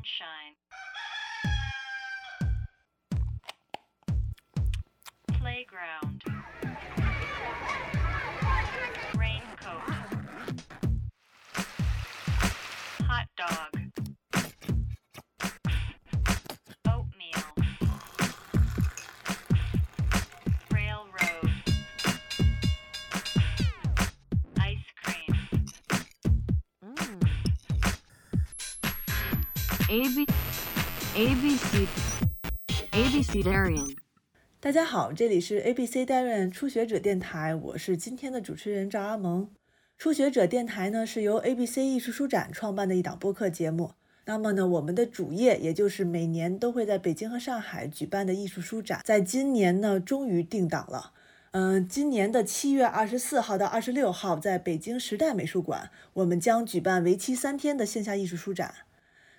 sunshine. Playground. A B A B C A B C Darian. 大家好，这里是 ABC 代润初学者电台，我是今天的主持人赵阿萌。初学者电台呢是由 ABC 艺术书展创办的一档播客节目。那么呢，我们的主业也就是每年都会在北京和上海举办的艺术书展，在今年呢终于定档了。嗯，今年的七月二十四号到二十六号，在北京时代美术馆，我们将举办为期三天的线下艺术书展。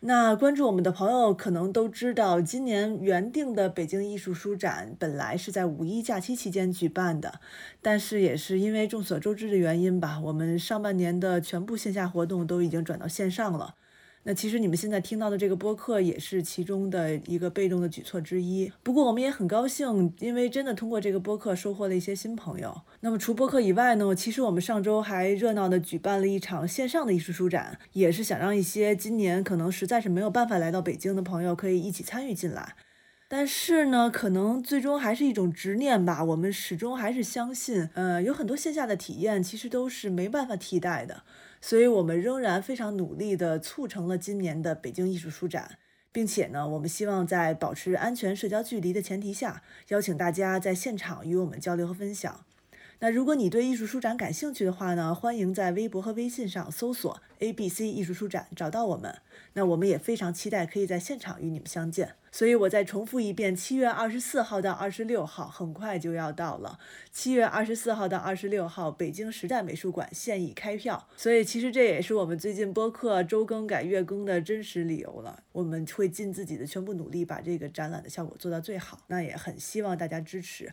那关注我们的朋友可能都知道，今年原定的北京艺术书展本来是在五一假期期间举办的，但是也是因为众所周知的原因吧，我们上半年的全部线下活动都已经转到线上了。那其实你们现在听到的这个播客也是其中的一个被动的举措之一。不过我们也很高兴，因为真的通过这个播客收获了一些新朋友。那么除播客以外呢，其实我们上周还热闹的举办了一场线上的艺术书展，也是想让一些今年可能实在是没有办法来到北京的朋友可以一起参与进来。但是呢，可能最终还是一种执念吧。我们始终还是相信，呃，有很多线下的体验其实都是没办法替代的。所以我们仍然非常努力地促成了今年的北京艺术书展，并且呢，我们希望在保持安全社交距离的前提下，邀请大家在现场与我们交流和分享。那如果你对艺术书展感兴趣的话呢，欢迎在微博和微信上搜索 “ABC 艺术书展”找到我们。那我们也非常期待可以在现场与你们相见。所以我再重复一遍，七月二十四号到二十六号很快就要到了。七月二十四号到二十六号，北京时代美术馆现已开票。所以其实这也是我们最近播客周更改月更的真实理由了。我们会尽自己的全部努力，把这个展览的效果做到最好。那也很希望大家支持。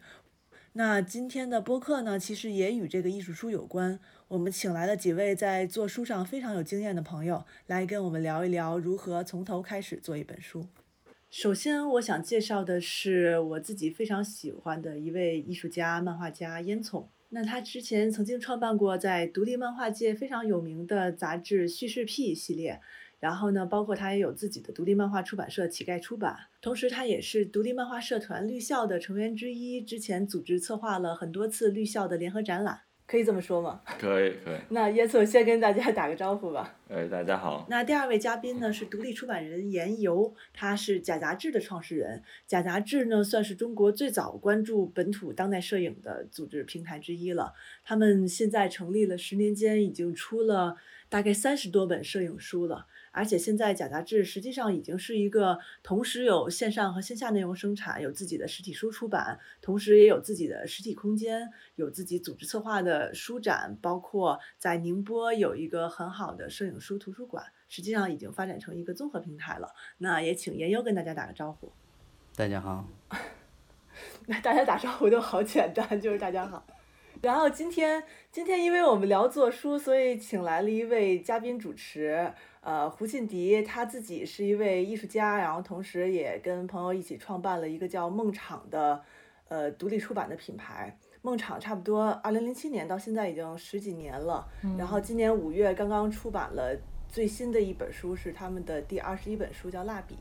那今天的播客呢，其实也与这个艺术书有关。我们请来了几位在做书上非常有经验的朋友，来跟我们聊一聊如何从头开始做一本书。首先，我想介绍的是我自己非常喜欢的一位艺术家、漫画家烟囱。那他之前曾经创办过在独立漫画界非常有名的杂志《叙事癖》系列，然后呢，包括他也有自己的独立漫画出版社乞丐出版，同时他也是独立漫画社团绿校的成员之一，之前组织策划了很多次绿校的联合展览。可以这么说吗？可 以可以。那烟囱先跟大家打个招呼吧。哎，大家好。那第二位嘉宾呢是独立出版人严游，他是假杂志的创始人。假杂志呢算是中国最早关注本土当代摄影的组织平台之一了。他们现在成立了十年间，已经出了大概三十多本摄影书了。而且现在假杂志实际上已经是一个同时有线上和线下内容生产，有自己的实体书出版，同时也有自己的实体空间，有自己组织策划的书展，包括在宁波有一个很好的摄影书图书馆，实际上已经发展成一个综合平台了。那也请严优跟大家打个招呼。大家好。那大家打招呼都好简单，就是大家好。然后今天今天因为我们聊做书，所以请来了一位嘉宾主持。呃，胡沁迪他自己是一位艺术家，然后同时也跟朋友一起创办了一个叫梦场的呃独立出版的品牌。梦场差不多二零零七年到现在已经十几年了，然后今年五月刚刚出版了最新的一本书，是他们的第二十一本书，叫《蜡笔》，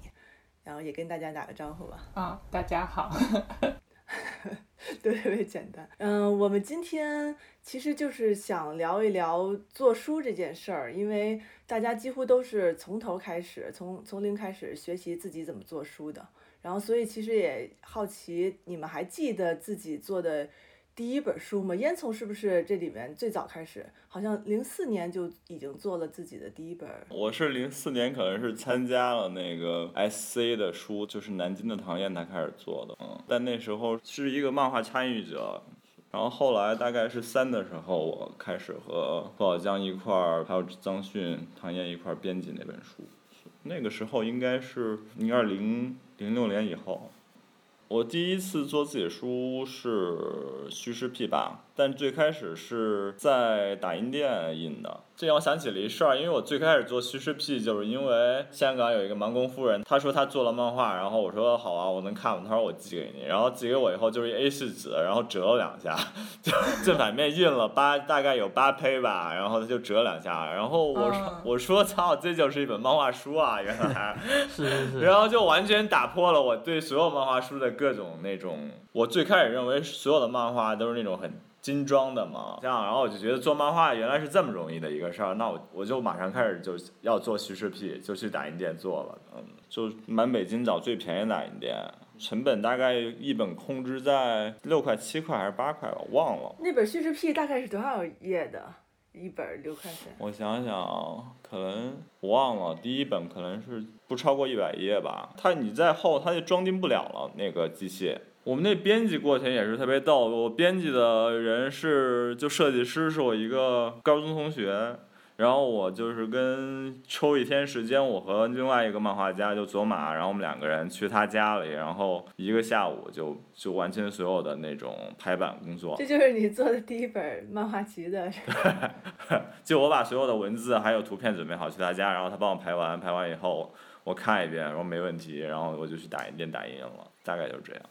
然后也跟大家打个招呼吧。啊，大家好。对，特别简单。嗯，我们今天其实就是想聊一聊做书这件事儿，因为大家几乎都是从头开始，从从零开始学习自己怎么做书的。然后，所以其实也好奇，你们还记得自己做的第一本书吗？烟囱是不是这里面最早开始？好像零四年就已经做了自己的第一本。我是零四年，可能是参加了那个 SC 的书，就是南京的唐嫣才开始做的。嗯，但那时候是一个漫画参与者。然后后来大概是三的时候，我开始和何小江一块儿，还有张迅、唐嫣一块儿编辑那本书。那个时候应该是应该是零零六年以后。我第一次做自己的书是叙事癖吧，但最开始是在打印店印的，这让我想起了一事儿，因为我最开始做叙事 P，就是因为香港有一个盲公夫人，她说她做了漫画，然后我说好啊，我能看吗？她说我寄给你，然后寄给我以后就是一 A 四纸，然后折了两下，就 正反面印了八，大概有八胚吧，然后她就折两下，然后我说、嗯我说操，这就是一本漫画书啊，原来。是是是，然后就完全打破了我对所有漫画书的各种那种，我最开始认为所有的漫画都是那种很精装的嘛，这样，然后我就觉得做漫画原来是这么容易的一个事儿，那我我就马上开始就要做叙事 P，就去打印店做了，嗯，就满北京找最便宜的打印店，成本大概一本控制在六块七块还是八块吧，我忘了。那本叙事 P 大概是多少页的？一本六块钱。我想想啊，可能我忘了，第一本可能是不超过一百页吧。它你在厚，它就装订不了了那个机器。我们那编辑过程也是特别逗，我编辑的人是就设计师是我一个高中同学，然后我就是跟抽一天时间，我和另外一个漫画家就走马，然后我们两个人去他家里，然后一个下午就就完成所有的那种排版工作。这就是你做的第一本漫画集的，就我把所有的文字还有图片准备好去他家，然后他帮我排完，排完以后我看一遍，然后没问题，然后我就去打印店打印了，大概就是这样。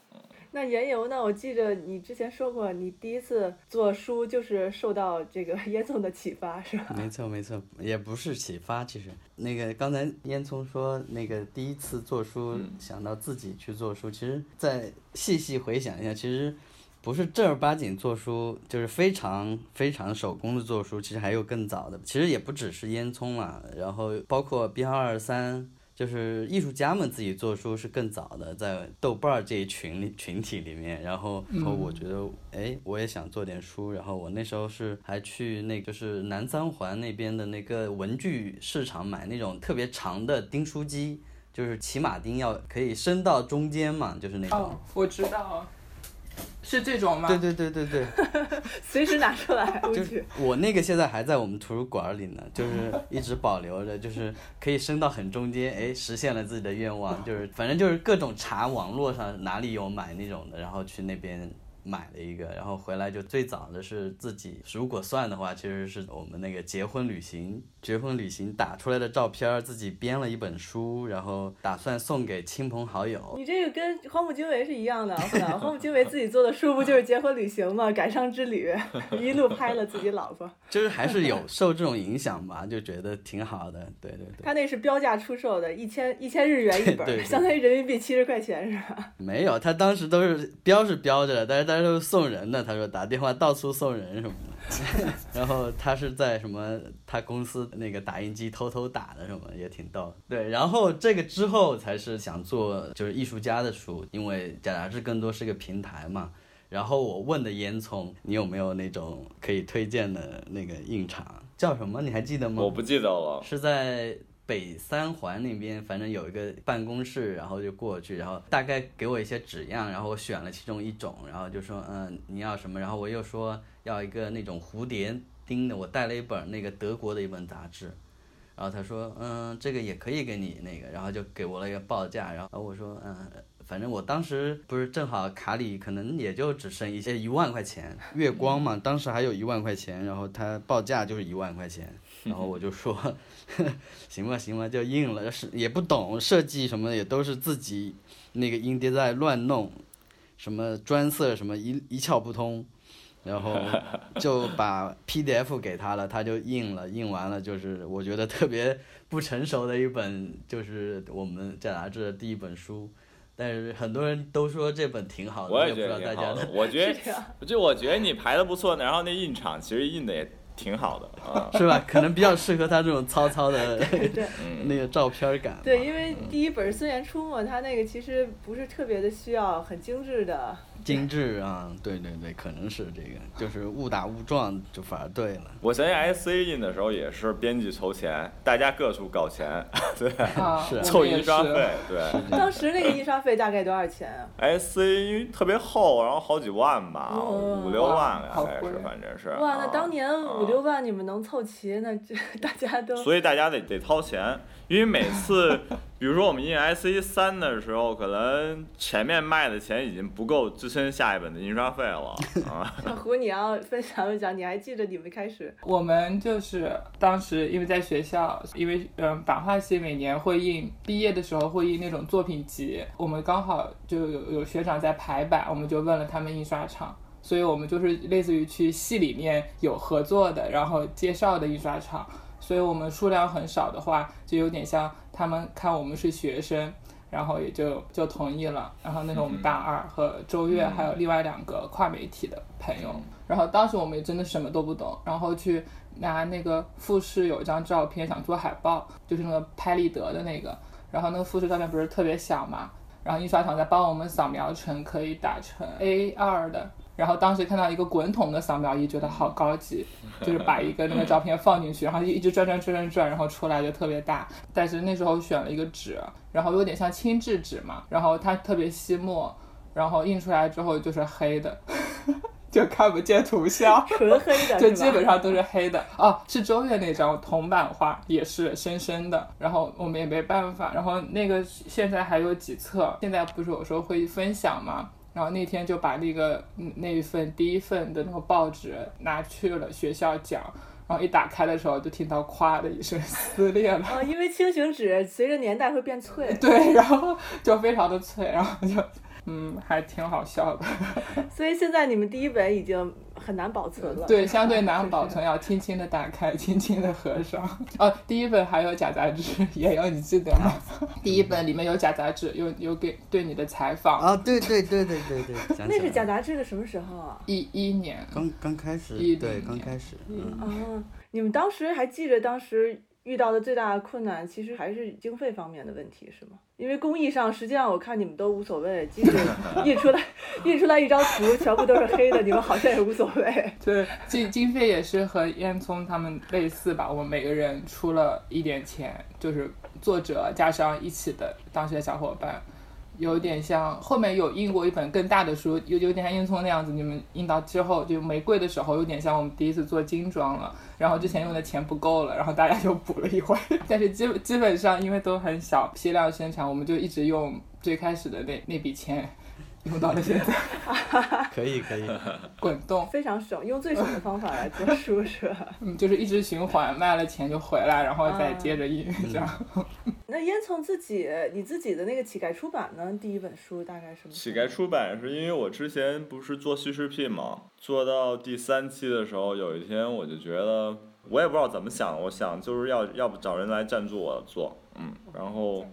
那言游呢？我记着你之前说过，你第一次做书就是受到这个 烟囱的启发，是吧？没错没错，也不是启发，其实那个刚才烟囱说那个第一次做书，嗯想到自己去做书，其实再细细回想一下，其实不是正儿八经做书，就是非常非常手工的做书，其实还有更早的，其实也不只是烟囱啦，然后包括编号二三。就是艺术家们自己做书是更早的，在豆瓣儿这一群里群体里面，然后后我觉得，哎，我也想做点书，然后我那时候是还去那就是南三环那边的那个文具市场买那种特别长的钉书机，就是骑马钉要可以伸到中间嘛，就是那种。哦，我知道，是这种吗？对对对对对，随时拿出来，我就。我那个现在还在我们图书馆里呢，就是一直保留着，就是可以升到很中间，哎，实现了自己的愿望，就是反正就是各种查网络上哪里有买那种的，然后去那边买了一个，然后回来就最早的是自己，如果算的话，其实是我们那个结婚旅行，结婚旅行打出来的照片儿，自己编了一本书，然后打算送给亲朋好友。你这个跟荒木经惟是一样的，荒木经惟自己做的书不就是结婚旅行吗？感伤之旅，一路拍了自己老婆。就是还是有受这种影响吧，就觉得挺好的，对对对。他那是标价出售的，一千一千日元一本，对对相当于人民币七十块钱是吧？没有，他当时都是标是标着的，但是他都是送人的。他说打电话到处送人什么的，然后他是在什么他公司那个打印机偷偷打的什么，也挺逗。对，然后这个之后才是想做就是艺术家的书，因为假杂志更多是个平台嘛。然后我问的烟囱，你有没有那种可以推荐的那个印厂？叫什么？你还记得吗？我不记得了。是在北三环那边，反正有一个办公室，然后就过去，然后大概给我一些纸样，然后我选了其中一种，然后就说，嗯，你要什么？然后我又说要一个那种蝴蝶钉的，我带了一本那个德国的一本杂志，然后他说，嗯，这个也可以给你那个，然后就给我了一个报价，然后我说，嗯。反正我当时不是正好卡里可能也就只剩一些一万块钱，月光嘛，当时还有一万块钱，然后他报价就是一万块钱，然后我就说，行吧行吧，就应了，是也不懂设计什么的，也都是自己那个音碟在乱弄，什么专色什么一一窍不通，然后就把 PDF 给他了，他就印了，印完了就是我觉得特别不成熟的一本，就是我们这杂志的第一本书。但是很多人都说这本挺好的，我也不知道大家觉得挺好的。我觉得，就 我觉得你排的不错，然后那印厂其实印的也挺好的啊。是吧？可能比较适合他这种糙糙的 那个照片感。对，因为第一本孙岩初嘛，他那个其实不是特别的需要很精致的。精致啊，对对对，可能是这个，就是误打误撞就反而对了。我曾经 SC 印的时候也是编辑筹钱，大家各处搞钱，对，啊，是我凑印刷费，对。当时那个印刷费大概多少钱啊？SC 因为特别厚，然后好几万吧，哦五六万哇好贵大概是，反正是。哇，那啊当年五六万你们能凑齐，那这 大家都所以大家得得掏钱，因为每次比如说我们印 IC 三的时候，可能前面卖的钱已经不够支撑下一本的印刷费了啊。小胡，你要分享一讲，你还记得你们开始？我们就是当时因为在学校，因为嗯版画系每年会印，毕业的时候会印那种作品集，我们刚好就有有学长在排版，我们就问了他们印刷厂。所以我们就是类似于去系里面有合作的，然后介绍的印刷厂。所以我们数量很少的话，就有点像他们看我们是学生，然后也就就同意了。然后那是我们大二和周月还有另外两个跨媒体的朋友。然后当时我们也真的什么都不懂，然后去拿那个复试有一张照片想做海报，就是那个拍立得的那个。然后那个复试照片不是特别小嘛，然后印刷厂在帮我们扫描成可以打成 A2 的。然后当时看到一个滚筒的扫描仪，觉得好高级，就是把一个那个照片放进去，然后就一直转转转转转，然后出来就特别大。但是那时候选了一个纸，然后有点像轻质纸嘛，然后它特别吸墨，然后印出来之后就是黑的，就看不见图像，纯黑的，就基本上都是黑的。哦，是周月那张铜版画也是深深的，然后我们也没办法。然后那个现在还有几册，现在不是有时候会分享吗？然后那天就把那个那一份第一份的那个报纸拿去了学校讲，然后一打开的时候就听到咵的一声撕裂了。哦，因为轻型纸随着年代会变脆。对，然后就非常的脆，然后就嗯，还挺好笑的。所以现在你们第一本已经很难保存了。对，相对难保存，要轻轻的打开，轻轻的合上。哦，第一本还有假杂志，也有，你记得吗？第一本里面有假杂志，有有给对你的采访。啊，对对对对对对，那是假杂志的什么时候啊？一一年，刚刚开始一，对，刚开始，嗯，啊，你们当时还记着当时遇到的最大的困难，其实还是经费方面的问题，是吗？因为工艺上，实际上我看你们都无所谓，即使 印出来印出来一张图全部都是黑的，你们好像也无所谓。对，经经费也是和烟囱他们类似吧，我们每个人出了一点钱，就是作者加上一起的当时的小伙伴。有点像后面有印过一本更大的书，有有点像烟囱那样子。你们印到之后就玫瑰的时候，有点像我们第一次做精装了。然后之前用的钱不够了，然后大家就补了一回。但是基基本上因为都很小批量生产，我们就一直用最开始的那那笔钱，用到了现在 可以可以，滚动。非常省，用最省的方法来做书是吧？嗯，就是一直循环，卖了钱就回来，然后再接着印，这样。那烟囱自己你自己的那个乞丐出版呢？第一本书大概什么？乞丐出版是因为我之前不是做叙事癖嘛，做到第三期的时候，有一天我就觉得，我也不知道怎么想，我想就是要要不找人来赞助我做，嗯，然后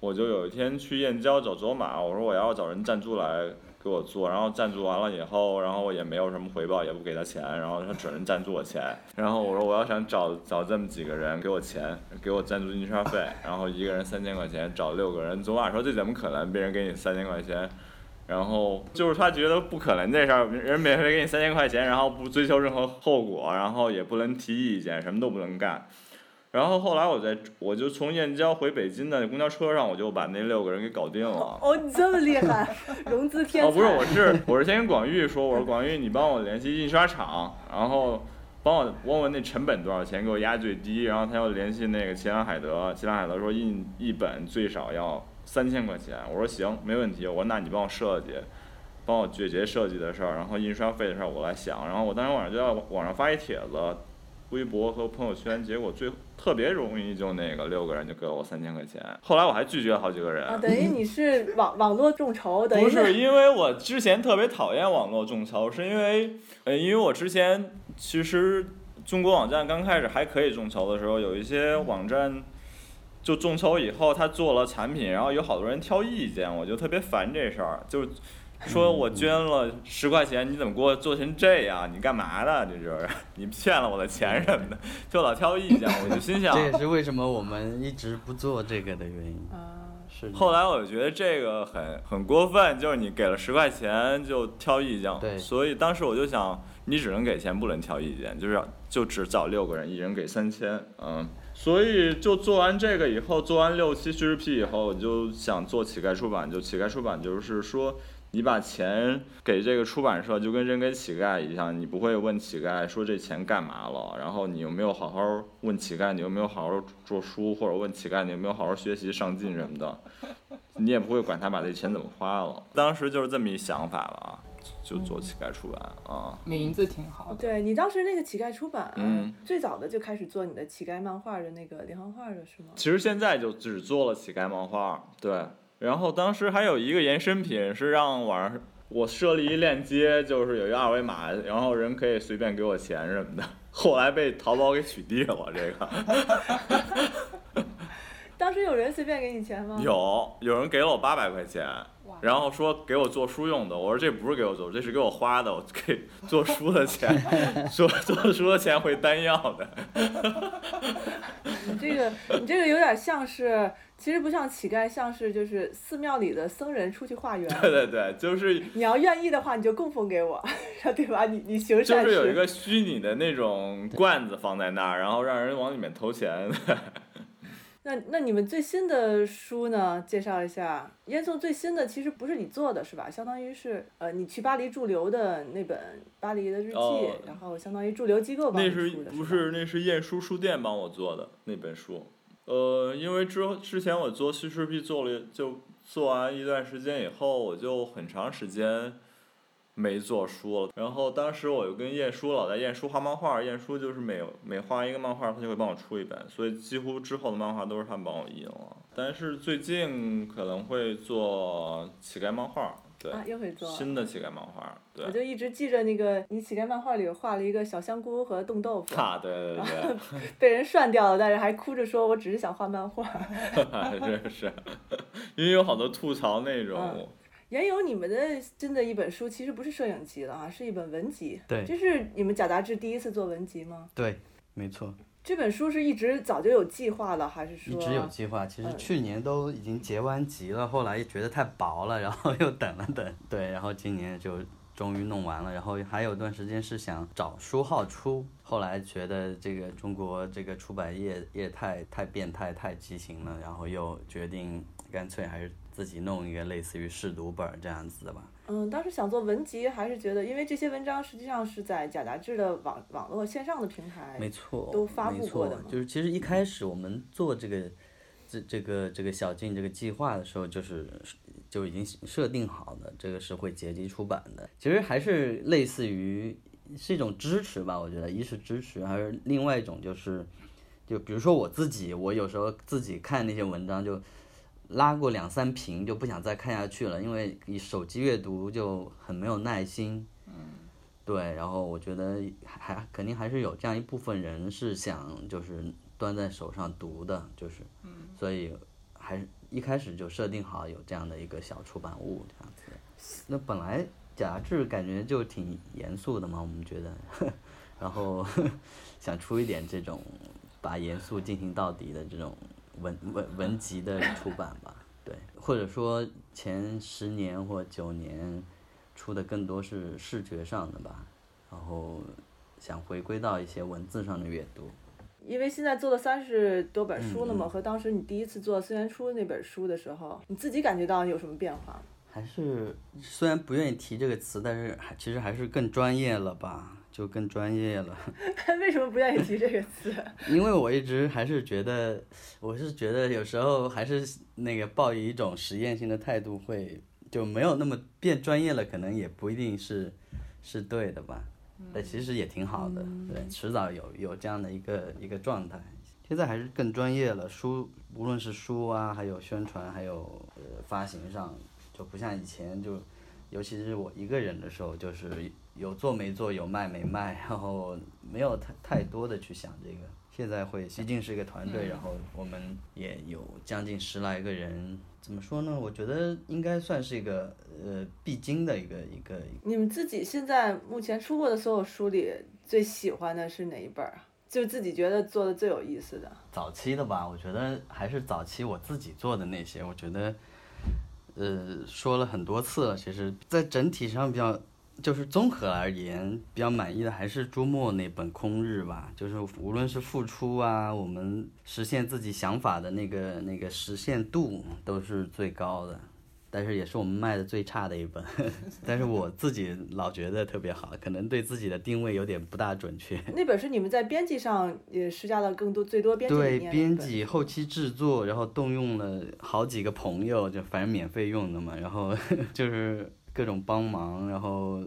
我就有一天去燕郊找卓玛，我说我要找人赞助来给我做，然后赞助完了以后，然后也没有什么回报，也不给他钱，然后他只能赞助我钱，然后我说我要想找找这么几个人给我钱，给我赞助印刷费，然后一个人三千块钱，找六个人，卓玛说这怎么可能，别人给你三千块钱。然后就是他觉得不可能这事儿，人免费给你三千块钱，然后不追求任何后果，然后也不能提意见，什么都不能干。然后后来我在我就从燕郊回北京的公交车上，我就把那六个人给搞定了。哦，你这么厉害，融资天才。哦，不是，我是我是先跟广玉说，我说广玉，你帮我联系印刷厂，然后帮我问问那成本多少钱，给我压最低。然后他又联系那个齐兰海德，齐兰海德说印一本最少要三千块钱。我说行，没问题。我说那你帮我设计，帮我解决设计的事儿，然后印刷费的事儿我来想。然后我当天晚上就在网上发一帖子，微博和朋友圈，结果最特别容易就那个六个人就给了我三千块钱。后来我还拒绝了好几个人。啊，等于你是网 网络众筹，等于不是因为我之前特别讨厌网络众筹，是因为呃，因为我之前其实中国网站刚开始还可以众筹的时候，有一些网站就众筹以后，他做了产品，然后有好多人挑意见，我就特别烦这事儿，就说我捐了十块钱，你怎么给我做成这样？你干嘛的？这就是 你骗了我的钱什么的，就老挑意见，我就心想这。也是为什么我们一直不做这个的原因。啊，是。后来我就觉得这个很很过分，就是你给了十块钱就挑意见，对所以当时我就想，你只能给钱，不能挑意见，就是就只找六个人，一人给三千，嗯，所以就做完这个以后，做完六期叙事癖以后，我就想做乞丐出版，就乞丐出版就是说你把钱给这个出版社，就跟扔给乞丐一样，你不会问乞丐说这钱干嘛了，然后你有没有好好问乞丐，你有没有好好做书，或者问乞丐你有没有好好学习上进什么的，你也不会管他把这钱怎么花了。当时就是这么一想法了啊，就做乞丐出版啊。名字挺好的。对你当时那个乞丐出版，嗯最早的就开始做你的乞丐漫画的那个连环画的是吗？其实现在就只做了乞丐漫画，对。然后当时还有一个延伸品是让网上我设立一链接，就是有一个二维码，然后人可以随便给我钱什么的。后来被淘宝给取缔了，这个 当时有人随便给你钱吗？有有人给了我八百块钱，哇然后说给我做书用的，我说这不是给我做，这是给我花的，我给做书的钱，做做书的钱会单要的。你这个你这个有点像是，其实不像乞丐，像是就是寺庙里的僧人出去化缘。对对对，就是你要愿意的话，你就供奉给我，对吧？你你行善就。是有一个虚拟的那种罐子放在那儿，然后让人往里面投钱。那那你们最新的书呢？介绍一下。烟囱最新的其实不是你做的是吧？相当于是呃，你去巴黎驻留的那本《巴黎的日记》哦然后相当于驻留机构帮你那是出的，吧不是那是晏书书店帮我做的那本书？呃，因为之后之前我做叙事币做了就做完一段时间以后，我就很长时间没做书了。然后当时我就跟晏殊老在晏殊画漫画，晏殊就是每每画一个漫画，他就会帮我出一本，所以几乎之后的漫画都是他帮我印了。但是最近可能会做乞丐漫画，对，啊，又会做。新的乞丐漫画，对我。就一直记着那个你乞丐漫画里画了一个小香菇和冻豆腐，啊，对对对。被人涮掉了，但是还哭着说我只是想画漫画。是是，因为有好多吐槽那种嗯，原有你们的真的一本书其实不是摄影集了啊，是一本文集。对这是你们假杂志第一次做文集吗？对，没错，这本书是一直早就有计划了，还是说一直有计划。其实嗯去年都已经结完集了，后来觉得太薄了，然后 又等了等，对，然后今年就终于弄完了。然后还有段时间是想找书号出，后来觉得这个中国这个出版业业太太变态、太畸形了，然后又决定干脆还是自己弄一个类似于试读本儿这样子的吧。嗯，当时想做文集，还是觉得因为这些文章实际上是在假杂志的网网络线上的平台，没错，都发布过的就是其实一开始我们做这个这这个这个小径这个计划的时候，就是就已经设定好的，这个是会结集出版的。其实还是类似于是一种支持吧，我觉得一是支持，还是另外一种就是，就比如说我自己，我有时候自己看那些文章就。拉过两三瓶就不想再看下去了，因为你手机阅读就很没有耐心。嗯对，然后我觉得还还肯定还是有这样一部分人是想就是端在手上读的，就是，嗯所以还是一开始就设定好有这样的一个小出版物这样子。那本来杂志感觉就挺严肃的嘛，我们觉得，然后 想出一点这种把严肃进行到底的这种文文文集的出版吧，对，或者说前十年或九年出的更多是视觉上的吧，然后想回归到一些文字上的阅读。因为现在做了三十多本书了嗯嘛，和当时你第一次做孙元初那本书的时候，你自己感觉到有什么变化吗？还是虽然不愿意提这个词，但是还其实还是更专业了吧，就更专业了。为什么不愿意提这个词？因为我一直还是觉得，我是觉得有时候还是那个抱以一种实验性的态度会，就没有那么变专业了，可能也不一定是是对的吧。但其实也挺好的，对，迟早有有这样的一个一个状态。现在还是更专业了，书无论是书啊，还有宣传，还有呃发行上，就不像以前就，尤其是我一个人的时候，就是有做没做，有卖没卖，然后没有太太多的去想这个。现在会，毕竟是一个团队，然后我们也有将近十来个人。怎么说呢？我觉得应该算是一个呃必经的一个一个你们自己现在目前出过的所有书里，最喜欢的是哪一本儿啊？就自己觉得做的最有意思的。早期的吧，我觉得还是早期我自己做的那些，我觉得，呃，说了很多次了。其实，在整体上比较，就是综合而言，比较满意的还是朱墨那本《空日》吧。就是无论是付出啊，我们实现自己想法的那个那个实现度都是最高的。但是也是我们卖的最差的一本。但是我自己老觉得特别好，可能对自己的定位有点不大准确。那本是你们在编辑上也施加了更多最多编辑对，编辑、后期制作，然后动用了好几个朋友，就反正免费用的嘛，然后 就是各种帮忙，然后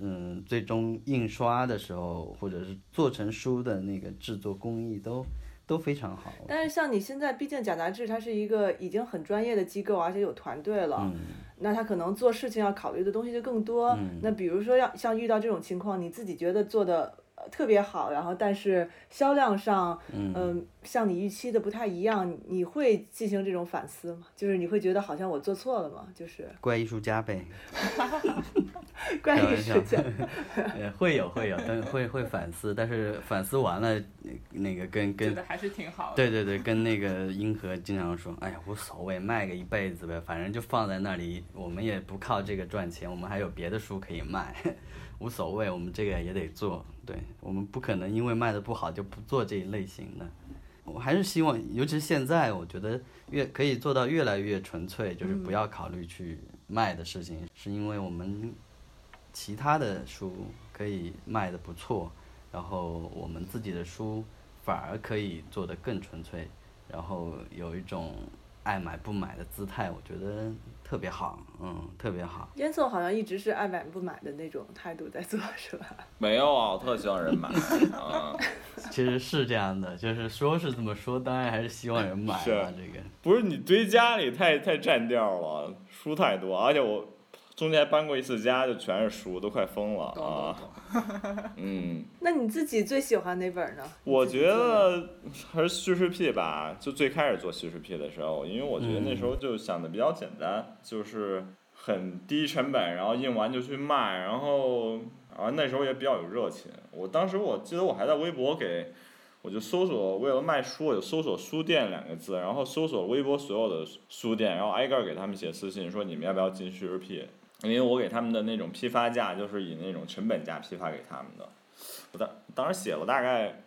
嗯，最终印刷的时候，或者是做成书的那个制作工艺都都非常好。但是像你现在，毕竟贾杂志它是一个已经很专业的机构，而且有团队了，嗯，那他可能做事情要考虑的东西就更多。嗯那比如说要像遇到这种情况，你自己觉得做的呃特别好，然后但是销量上，嗯、像你预期的不太一样，你会进行这种反思吗？就是你会觉得好像我做错了吗？就是怪艺术家呗，关于开玩笑事情，呃，会有会有，但会会反思，但是反思完了，那个跟跟觉得还是挺好的。对对对，跟那个英和经常说，哎呀，无所谓，卖个一辈子呗，反正就放在那里，我们也不靠这个赚钱，我们还有别的书可以卖，无所谓，我们这个也得做，对我们不可能因为卖的不好就不做这一类型的。我还是希望，尤其是现在，我觉得越可以做到越来越纯粹，就是不要考虑去卖的事情，是因为我们其他的书可以卖的不错，然后我们自己的书反而可以做得更纯粹，然后有一种爱买不买的姿态，我觉得特别好，嗯，特别好。烟囱好像一直是爱买不买的那种态度在做，是吧？没有啊，我特希望人买啊，其实是这样的，就是说是这么说，当然还是希望人买是吧，这个。不是你堆家里太太占调了，书太多，而且我中间搬过一次家，就全是书，都快疯了懂懂啊。懂。嗯，那你自己最喜欢哪本呢？我觉得还是叙事 P 吧。就最开始做叙事 P 的时候，因为我觉得那时候就想的比较简单，就是很低成本，然后印完就去卖，然后啊那时候也比较有热情。我当时我记得我还在微博给。我就搜索，为了卖书，我就搜索书店两个字，然后搜索微博所有的书店，然后挨个儿给他们写私信，说你们要不要进叙事癖？因为我给他们的那种批发价就是以那种成本价批发给他们的。我当当时写了大概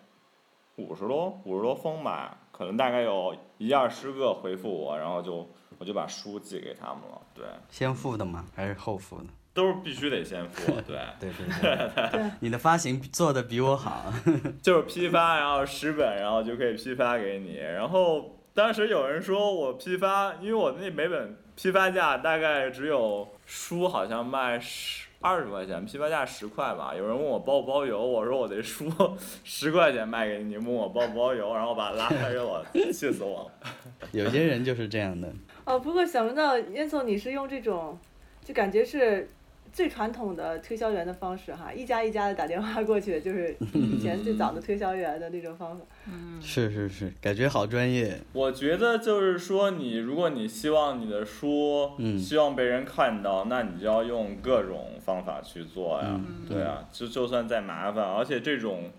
五十多五十多封吧，可能大概有一二十个回复我，然后就我就把书寄给他们了。对，先付的吗？还是后付的？都是必须得先付。对，对对对，你的发行做的比我好。就是批发，然后十本，然后就可以批发给你。然后当时有人说我批发，因为我那每本批发价大概只有书好像卖十二十块钱，批发价十块吧。有人问我包不包邮，我说我这书 十块钱卖给你，问我包不包邮，然后把他拉黑了，气死我了。有些人就是这样的。哦，不过想不到燕总你是用这种，就感觉是最传统的推销员的方式哈，一家一家的打电话过去，就是以前最早的推销员的那种方法。嗯是是是，感觉好专业。我觉得就是说，你如果你希望你的书，嗯希望被人看到，那你就要用各种方法去做呀。嗯对啊，就就算再麻烦，而且这种，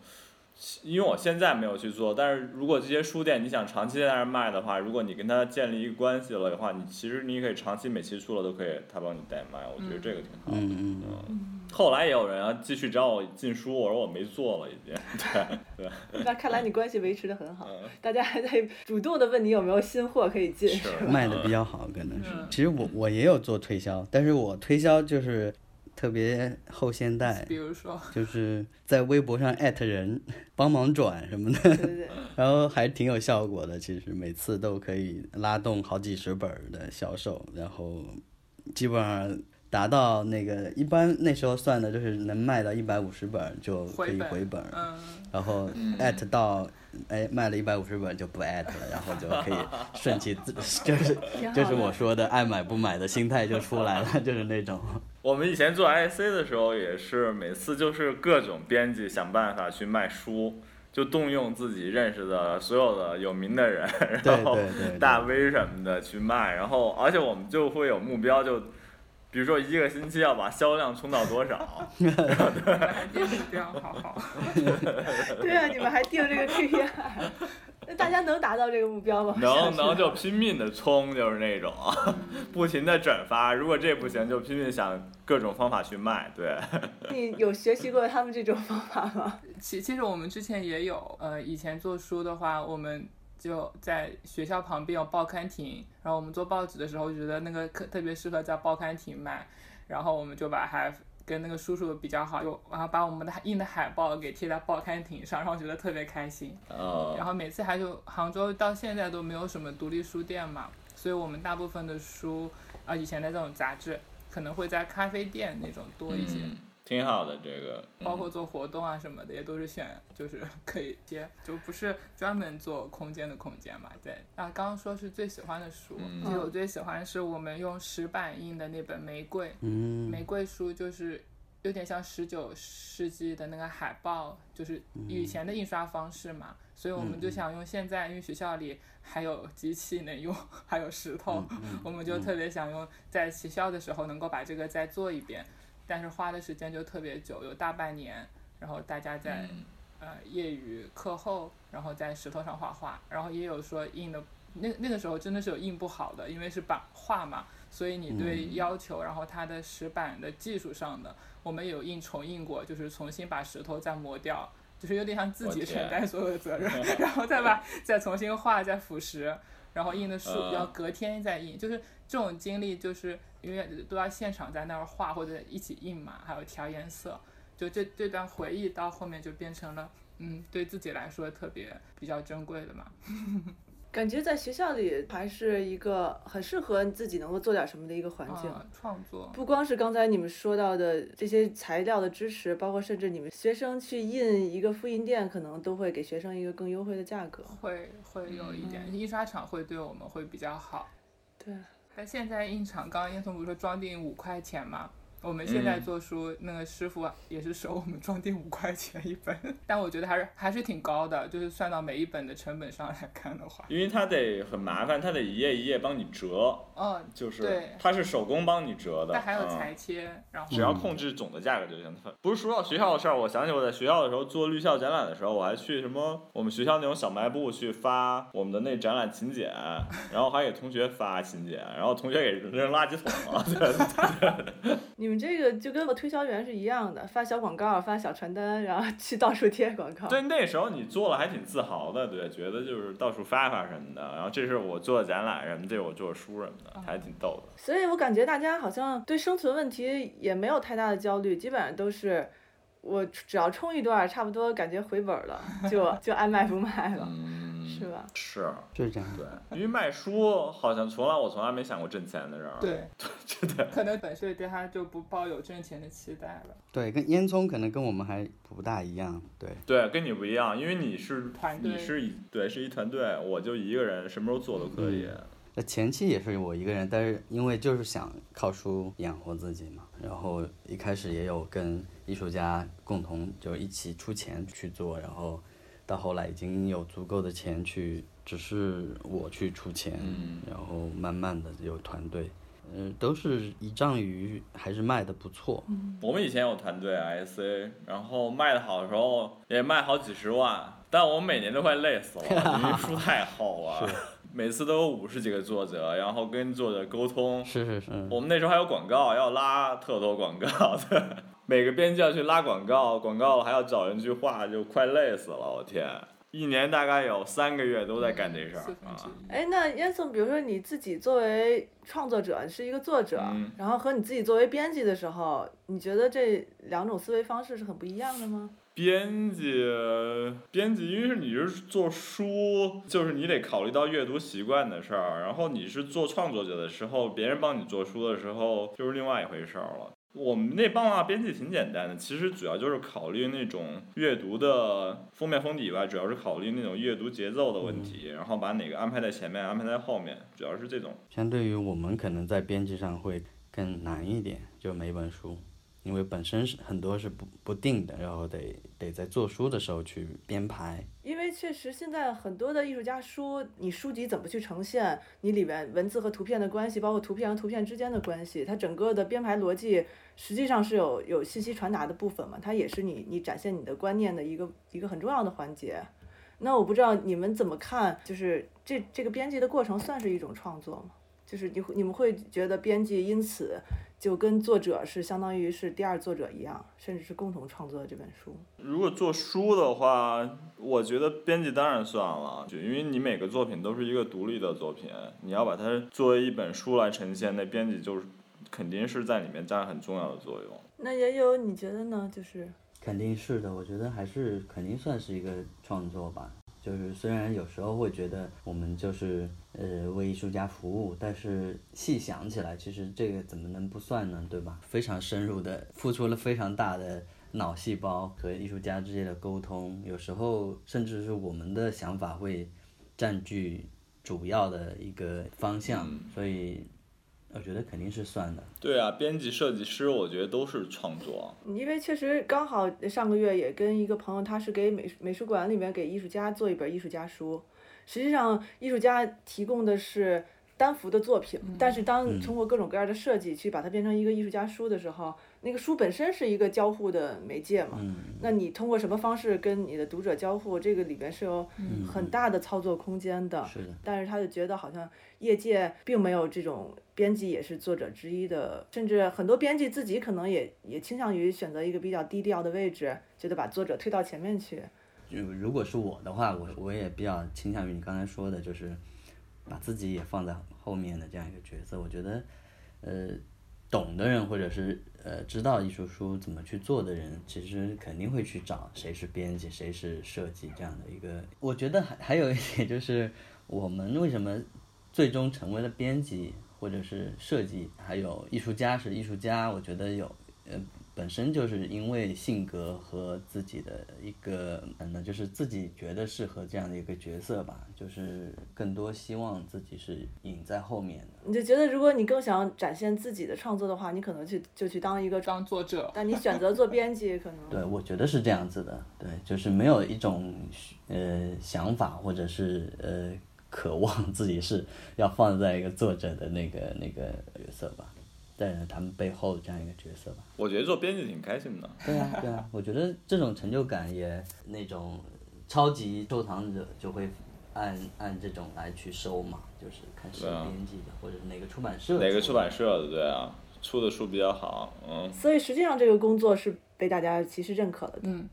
因为我现在没有去做，但是如果这些书店你想长期在那儿卖的话，如果你跟他建立一个关系了的话，你其实你可以长期每期出了都可以他帮你代卖，我觉得这个挺好的。嗯嗯。后来也有人啊继续找我进书，我说我没做了已经。对 对，那看来你关系维持的很好，嗯 大家还在主动的问你有没有新货可以进。是卖的比较好，可能是嗯。其实我我也有做推销，但是我推销就是特别后现代，比如说，就是在微博上艾特人，帮忙转什么的，对对对，然后还挺有效果的。其实每次都可以拉动好几十本的销售，然后基本上达到那个一般那时候算的就是能卖到一百五十本就可以回本回本，嗯，然后艾特到。哎，卖了一百五十本就不艾特了，然后就可以顺其自，就是就是我说的爱买不买的心态就出来了，就是那种。我们以前做 IC 的时候也是，每次就是各种编辑想办法去卖书，就动用自己认识的所有的有名的人，然后大 V 什么的去卖，然后而且我们就会有目标，就比如说一个星期要把销量冲到多少，还定目标，好好。对啊，你们还定这个 KPI，那大家能达到这个目标吗？能能就拼命的冲，就是那种 不停的转发，如果这不行就拼命想各种方法去卖，对。你有学习过他们这种方法吗？其其实我们之前也有，呃，以前做书的话，我们就在学校旁边有报刊亭，然后我们做报纸的时候觉得那个特特别适合在报刊亭卖，然后我们就把它跟那个叔叔比较好，就然后把我们的印的海报给贴在报刊亭上，然后觉得特别开心。呃然，后每次还就杭州到现在都没有什么独立书店嘛，所以我们大部分的书啊、以前的这种杂志可能会在咖啡店那种多一些。嗯，挺好的这个，包括做活动啊什么的，也都是选就是 可以接，就不是专门做空间的空间嘛。对，啊，刚刚说是最喜欢的书，嗯。其实我最喜欢是我们用石板印的那本《玫瑰》，嗯，玫瑰书就是有点像十九世纪的那个海报，就是以前的印刷方式嘛，所以我们就想用现在，因为学校里还有机器能用，还有石头，我们就特别想用在学校的时候能够把这个再做一遍，但是花的时间就特别久，有大半年，然后大家在、嗯。呃业余课后，然后在石头上画画，然后也有说印的，那那个时候真的是有印不好的，因为是版画嘛，所以你对要求，然后它的石板的技术上的，我们有印重印过，就是重新把石头再磨掉，就是有点像自己承担所有的责任，然后再把再重新画再腐蚀，然后印的书嗯。要隔天再印，就是这种经历，就是因为都要现场在那儿画或者一起印嘛，还有调颜色，就这这段回忆到后面就变成了，嗯，对自己来说特别比较珍贵的嘛。感觉在学校里还是一个很适合自己能够做点什么的一个环境。啊，创作，不光是刚才你们说到的这些材料的支持，包括甚至你们学生去印一个复印店，可能都会给学生一个更优惠的价格。会会有一点，印刷厂会对我们会比较好。对，但现在印厂，刚刚烟囱不是说装订五块钱嘛？我们现在嗯。做书，那个师傅啊也是收我们装订五块钱一本，但我觉得还是还是挺高的，就是算到每一本的成本上来看的话，因为它得很麻烦，它得一页一页帮你折，哦，就是对它是手工帮你折的，但还有嗯裁切，然后。只要控制总的价格就行。不是说到学校的事儿，我想起我在学校的时候做绿校展览的时候，我还去什么我们学校那种小卖部去发我们的那展览请柬，然后还给同学发请柬，然后同学给扔垃圾桶了。对你们 这个就跟我推销员是一样的，发小广告、发小传单，然后去到处贴广告。对，那时候你做了还挺自豪的，对，觉得就是到处发发什么的。然后这是我做的展览什么，这是我做的书什么的，还挺逗的。所以我感觉大家好像对生存问题也没有太大的焦虑，基本上都是我只要冲一段，差不多感觉回本了，就就爱卖不卖了，嗯，是吧？是，就是这样。对，因为卖书好像从来我从来没想过挣钱的事儿。对，对的。可能本身对他就不抱有挣钱的期待了。对，跟烟囱可能跟我们还不大一样。对，对，跟你不一样，因为你是团队你是一对是一团队，我就一个人，什么时候做都可以。那前期也是我一个人，但是因为就是想靠书养活自己嘛，然后一开始也有跟艺术家共同就一起出钱去做，然后到后来已经有足够的钱去，只是我去出钱，嗯。然后慢慢的有团队，嗯、都是一仗鱼还是卖的不错，我们以前有团队 IC，然后卖的好的时候也卖好几十万，但我们每年都快累死了，因为书太厚了，每次都有五十几个作者，然后跟作者沟通。是是是，我们那时候还有广告，要拉特多广告，对，每个编辑要去拉广告，广告还要找人去画，就快累死了，我天！一年大概有三个月都在干这事儿啊。一。哎，那烟囱，比如说你自己作为创作者是一个作者，嗯然后和你自己作为编辑的时候，你觉得这两种思维方式是很不一样的吗？编辑，编辑，因为是你是做书，就是你得考虑到阅读习惯的事儿。然后你是做创作者的时候，别人帮你做书的时候，就是另外一回事儿了。我们那帮啊编辑挺简单的，其实主要就是考虑那种阅读的封面封底吧，主要是考虑那种阅读节奏的问题，然后把哪个安排在前面，安排在后面，主要是这种。相对于我们可能在编辑上会更难一点，就每本书，因为本身是很多是不不定的，然后得得在做书的时候去编排。因为确实现在很多的艺术家书，你书籍怎么去呈现，你里面文字和图片的关系，包括图片和图片之间的关系，它整个的编排逻辑实际上是有有信息传达的部分嘛，它也是你你展现你的观念的一个一个很重要的环节。那我不知道你们怎么看，就是这这个编辑的过程算是一种创作吗？就是你会你们会觉得编辑因此就跟作者是相当于是第二作者一样，甚至是共同创作的这本书。如果做书的话，我觉得编辑当然算了，就因为你每个作品都是一个独立的作品，你要把它作为一本书来呈现，那编辑就是肯定是在里面占很重要的作用。那也有你觉得呢？就是肯定是的，我觉得还是肯定算是一个创作吧。就是虽然有时候会觉得我们就是呃为艺术家服务，但是细想起来，其实这个怎么能不算呢？对吧？非常深入的付出了非常大的脑细胞和艺术家之间的沟通，有时候甚至是我们的想法会占据主要的一个方向，所以我觉得肯定是算的。对啊，编辑、设计师，我觉得都是创作。因为确实刚好上个月也跟一个朋友，他是给美美术馆里面给艺术家做一本艺术家书。实际上，艺术家提供的是单幅的作品，但是当通过各种各样的设计去把它变成一个艺术家书的时候，那个书本身是一个交互的媒介嘛。那你通过什么方式跟你的读者交互，这个里边是有很大的操作空间的。是的，但是他就觉得好像业界并没有这种编辑也是作者之一的，甚至很多编辑自己可能也也倾向于选择一个比较低调的位置，觉得把作者推到前面去。就如果是我的话，我我也比较倾向于你刚才说的，就是把自己也放在后面的这样一个角色。我觉得，呃，懂的人或者是呃知道艺术书怎么去做的人，其实肯定会去找谁是编辑，谁是设计这样的一个。我觉得还 还有一点就是，我们为什么最终成为了编辑或者是设计，还有艺术家是艺术家，我觉得有呃。本身就是因为性格和自己的一个，嗯，那就是自己觉得适合这样的一个角色吧，就是更多希望自己是隐在后面的。你就觉得，如果你更想展现自己的创作的话，你可能去就去当一个，当作者。但你选择做编辑，可能 对，我觉得是这样子的，对，就是没有一种呃想法或者是呃 渴望自己是要放在一个作者的那个那个角色吧。在他们背后这样一个角色吧。我觉得做编辑挺开心的。对啊，对啊，我觉得这种成就感也那种超级收藏者就会按按这种来去收嘛，就是看谁编辑的，或者哪个出版社。哪个出版社的？对啊，出的书比较好，嗯。所以实际上这个工作是被大家其实认可的。嗯，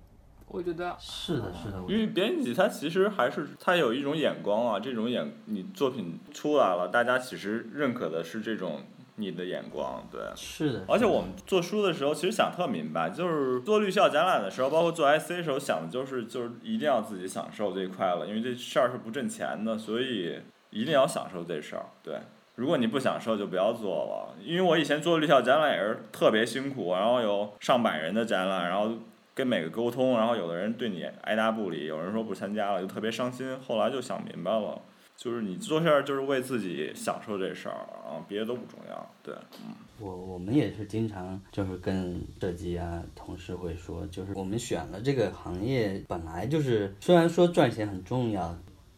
我觉得是的，是的。因为编辑他其实还是他有一种眼光啊，这种眼你作品出来了，大家其实认可的是这种。你的眼光，对，是的。而且我们做书的时候，其实想特明白，就是做绿校展览的时候，包括做 IC 的时候，想的就是就是一定要自己享受这块了，因为这事儿是不挣钱的，所以一定要享受这事儿。对，如果你不享受，就不要做了。因为我以前做绿校展览也是特别辛苦，然后有上百人的展览，然后跟每个沟通，然后有的人对你爱答不理，有人说不参加了，就特别伤心。后来就想明白了。就是你做事儿就是为自己享受这事儿啊，别的都不重要。对，嗯。我我们也是经常就是跟设计啊同事会说，就是我们选了这个行业，本来就是虽然说赚钱很重要，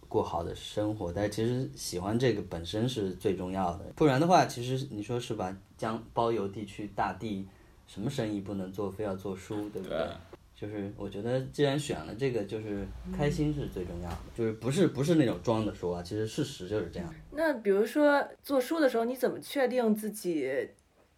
过好的生活，但其实喜欢这个本身是最重要的。不然的话，其实你说是吧？将包邮地区大地，什么生意不能做，非要做书，对不对？就是我觉得，既然选了这个，就是开心是最重要的，就是不是不是那种装的说啊，其实事实就是这样。那比如说做书的时候，你怎么确定自己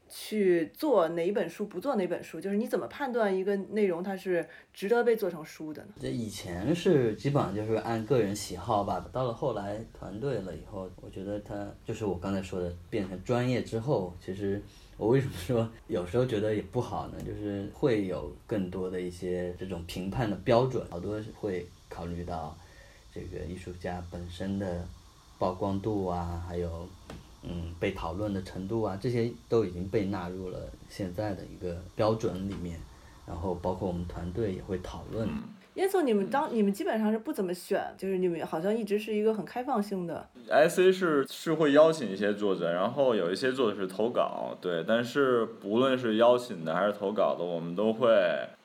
去做哪一本书，不做哪本书？就是你怎么判断一个内容它是值得被做成书的呢？这以前是基本上就是按个人喜好吧，到了后来团队了以后，我觉得它就是我刚才说的变成专业之后，其实。我为什么说有时候觉得也不好呢？就是会有更多的一些这种评判的标准，好多会考虑到这个艺术家本身的曝光度啊，还有嗯被讨论的程度啊，这些都已经被纳入了现在的一个标准里面，然后包括我们团队也会讨论。烟囱，你们当你们基本上是不怎么选，就是你们好像一直是一个很开放性的。IC 是是会邀请一些作者，然后有一些作者是投稿，对，但是不论是邀请的还是投稿的，我们都会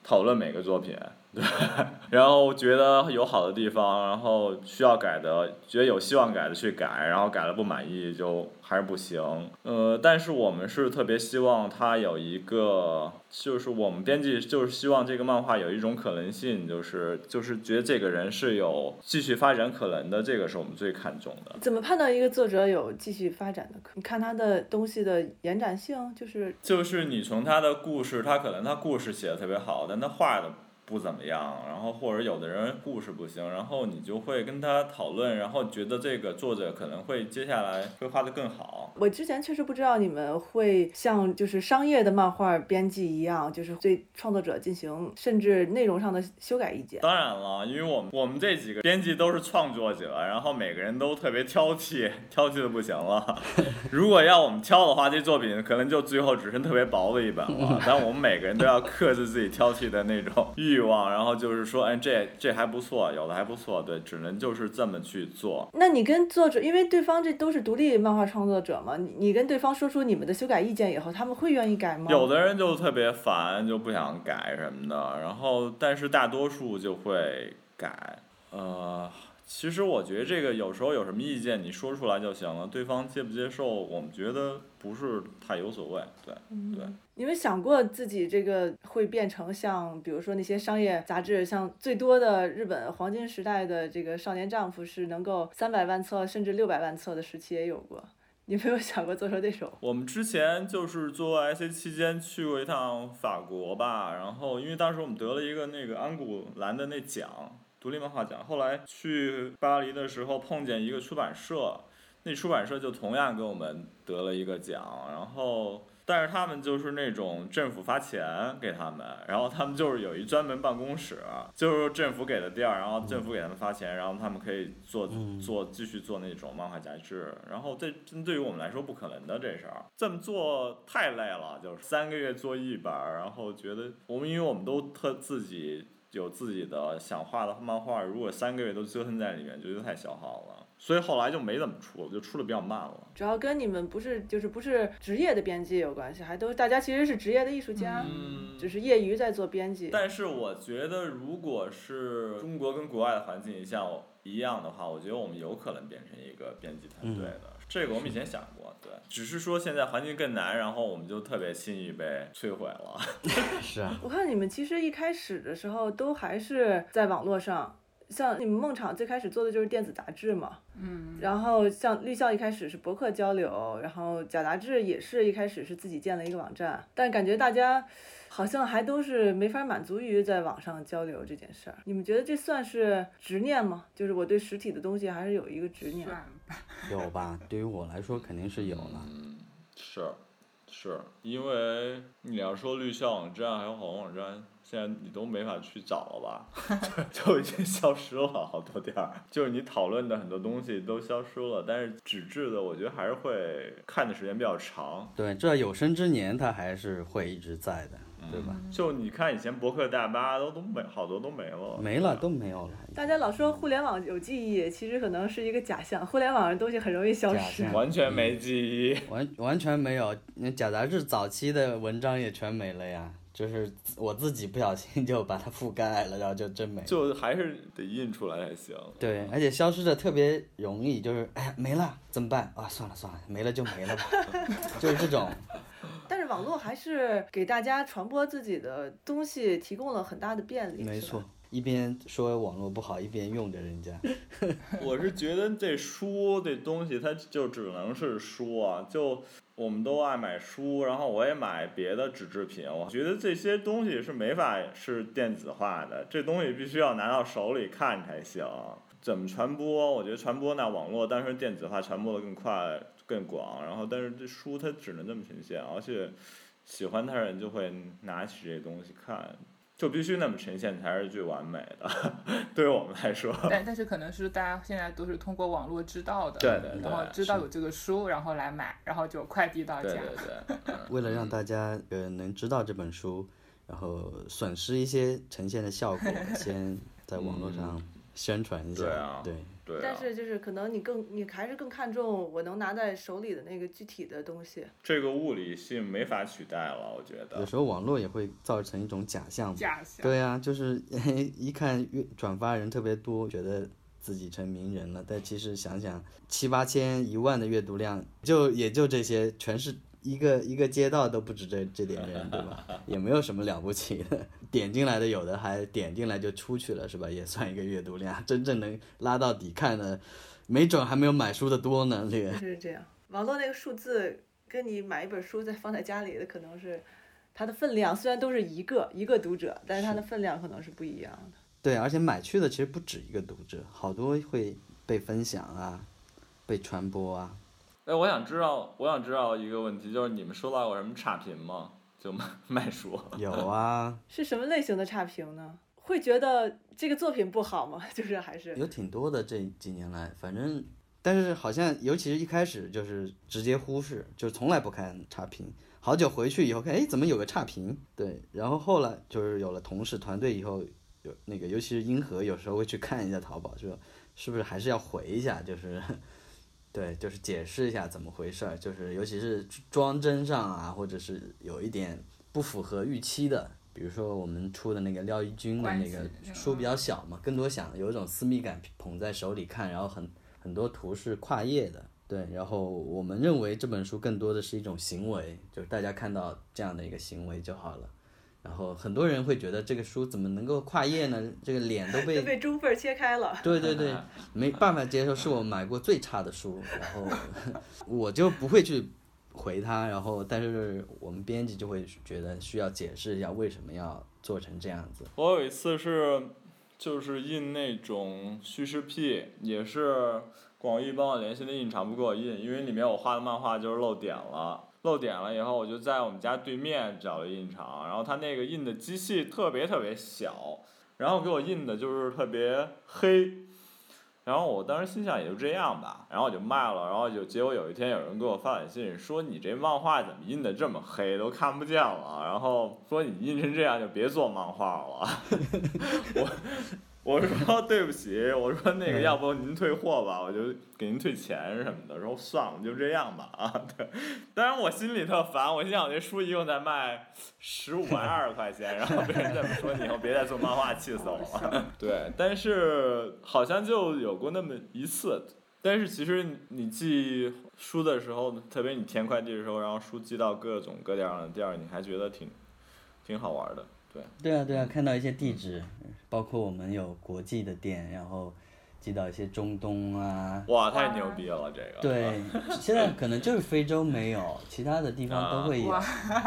讨论每个作品，然后觉得有好的地方，然后需要改的，觉得有希望改的去改，然后改了不满意就还是不行。呃，但是我们是特别希望它有一个，就是我们编辑就是希望这个漫画有一种可能性，就是就是觉得这个人是有继续发展可能的，这个是我们最看重的。怎么判断一个作者有继续发展的可？你看他的东西的延展性，就是就是你从他的故事，他可能他故事写的特别好，但他画的不怎么样，然后或者有的人故事不行，然后你就会跟他讨论，然后觉得这个作者可能会接下来会画的更好。我之前确实不知道你们会像就是商业的漫画编辑一样，就是对创作者进行甚至内容上的修改意见。当然了，因为我们我们这几个编辑都是创作者，然后每个人都特别挑剔，挑剔的不行了。如果要我们挑的话，这作品可能就最后只剩特别薄的一本了。但我们每个人都要克制自己挑剔的那种欲望，然后就是说，哎，这这还不错，有的还不错，对，只能就是这么去做。那你跟作者，因为对方这都是独立漫画创作者嘛，你你跟对方说出你们的修改意见以后，他们会愿意改吗？有的人就特别烦，就不想改什么的，然后但是大多数就会改。呃，其实我觉得这个有时候有什么意见你说出来就行了，对方接不接受，我们觉得不是太有所谓。对对，你们想过自己这个会变成像，比如说那些商业杂志，像最多的日本黄金时代的这个《少年丈夫》是能够三百万册甚至六百万册的时期也有过。你没有想过做成那种？我们之前就是做 IC 期间去过一趟法国吧，然后因为当时我们得了一个那个安古兰的那奖，独立漫画奖。后来去巴黎的时候碰见一个出版社，那出版社就同样给我们得了一个奖，然后但是他们就是那种政府发钱给他们，然后他们就是有一专门办公室，就是政府给的地儿，然后政府给他们发钱，然后他们可以做做继续做那种漫画杂志，然后这针对于我们来说不可能的这事儿，这么做太累了，就是三个月做一本儿，然后觉得我们因为我们都特自己有自己的想画的漫画，如果三个月都折腾在里面，觉得太消耗了，所以后来就没怎么出了，就出的比较慢了。主要跟你们不是就是不是职业的编辑有关系，还都大家其实是职业的艺术家，嗯只是业余在做编辑。但是我觉得，如果是中国跟国外的环境像一样的话，我觉得我们有可能变成一个编辑团队的。这个我们以前想过，对，只是说现在环境更难，然后我们就特别轻易被摧毁了。是啊，我看你们其实一开始的时候都还是在网络上，像你们梦场最开始做的就是电子杂志嘛，嗯，然后像绿校一开始是博客交流，然后假杂志也是一开始是自己建了一个网站，但感觉大家好像还都是没法满足于在网上交流这件事儿。你们觉得这算是执念吗？就是我对实体的东西还是有一个执念。有吧？对于我来说肯定是有了。嗯，是，是因为你要说绿校网站还有好网站，现在你都没法去找了吧？就已经消失了好多地儿，就是你讨论的很多东西都消失了，但是纸质的我觉得还是会看的时间比较长。对，这有生之年它还是会一直在的，对吧？就你看以前博客大巴都都没好多都没了，没了都没有了。大家老说互联网有记忆，其实可能是一个假象，互联网上的东西很容易消失。完全没记忆。完完全没有，那假杂志早期的文章也全没了呀，就是我自己不小心就把它覆盖了，然后就真没了。就还是得印出来才行。对，而且消失的特别容易，就是哎呀没了怎么办啊？算了算了，没了就没了吧，就是这种。但是网络还是给大家传播自己的东西提供了很大的便利。没错，一边说网络不好，一边用着人家。我是觉得这书这东西，它就只能是书啊。就我们都爱买书，然后我也买别的纸制品。我觉得这些东西是没法是电子化的，这东西必须要拿到手里看才行。怎么传播？我觉得传播那网络，但是电子化传播的更快更广。然后，但是这书它只能这么呈现，而且喜欢它的人就会拿起这东西看，就必须那么呈现才是最完美的。对于我们来说。但但是可能是大家现在都是通过网络知道的，对对对然后知道有这个书，然后来买，然后就快递到家。对对对，嗯 为了让大家呃能知道这本书，然后损失一些呈现的效果，先在网络上宣传一下。对啊对，对啊。但是就是可能你更你还是更看重我能拿在手里的那个具体的东西。这个物理性没法取代了，我觉得有。时候网络也会造成一种假象。假象。对啊，就是 一看阅转发人特别多，觉得自己成名人了，但其实想想七八千、一万的阅读量，就也就这些，全是一个一个街道都不止这这点人，对吧？也没有什么了不起的。点进来的有的还点进来就出去了，是吧？也算一个阅读量。真正能拉到底看的，没准还没有买书的多呢。这个是这样，网络那个数字跟你买一本书再放在家里的可能是它的分量，虽然都是一个一个读者，但是它的分量可能是不一样的。对，而且买去的其实不止一个读者，好多会被分享啊，被传播啊。哎，我想知道，我想知道一个问题，就是你们收到过什么差评吗？就卖 卖书。有啊，是什么类型的差评呢？会觉得这个作品不好吗？就是还是有挺多的这几年来，反正但是好像尤其是一开始就是直接忽视，就是从来不看差评。好久回去以后看，哎，怎么有个差评？对，然后后来就是有了同事团队以后，有那个尤其是英和，有时候会去看一下淘宝，说是不是还是要回一下，就是。对，就是解释一下怎么回事儿，就是尤其是装帧上啊，或者是有一点不符合预期的，比如说我们出的那个廖一军的那个书比较小嘛，更多想有一种私密感，捧在手里看，然后很很多图是跨页的，对，然后我们认为这本书更多的是一种行为，就是大家看到这样的一个行为就好了。然后很多人会觉得这个书怎么能够跨页呢？这个脸都被都被中缝切开了。对对对，没办法接受，是我买过最差的书，然后 我就不会去回他，然后但是我们编辑就会觉得需要解释一下为什么要做成这样子。我有一次是，就是印那种叙事 P，，也是广义帮我联系的印厂不给我印，因为里面我画的漫画就是漏点了。漏点了以后，我就在我们家对面找了印厂，然后他那个印的机器特别特别小，然后给我印的就是特别黑，然后我当时心想也就这样吧，然后我就卖了，然后就结果有一天有人给我发短信说你这漫画怎么印的这么黑，都看不见了，然后说你印成这样就别做漫画了，我。我说对不起，我说那个要不您退货吧，我就给您退钱什么的。然后算了，就这样吧啊。对，当然我心里特烦，我心想我这书一共才卖十五块二十块钱，然后别人这么说，你以后别再做漫画，气死我了。对，但是好像就有过那么一次。但是其实你寄书的时候，特别你填快递的时候，然后书寄到各种各样的地儿，你还觉得挺挺好玩的。对，对啊对啊，看到一些地址，包括我们有国际的店，然后寄到一些中东啊。哇，太牛逼了这个。对，现在可能就是非洲没有，其他的地方都会有。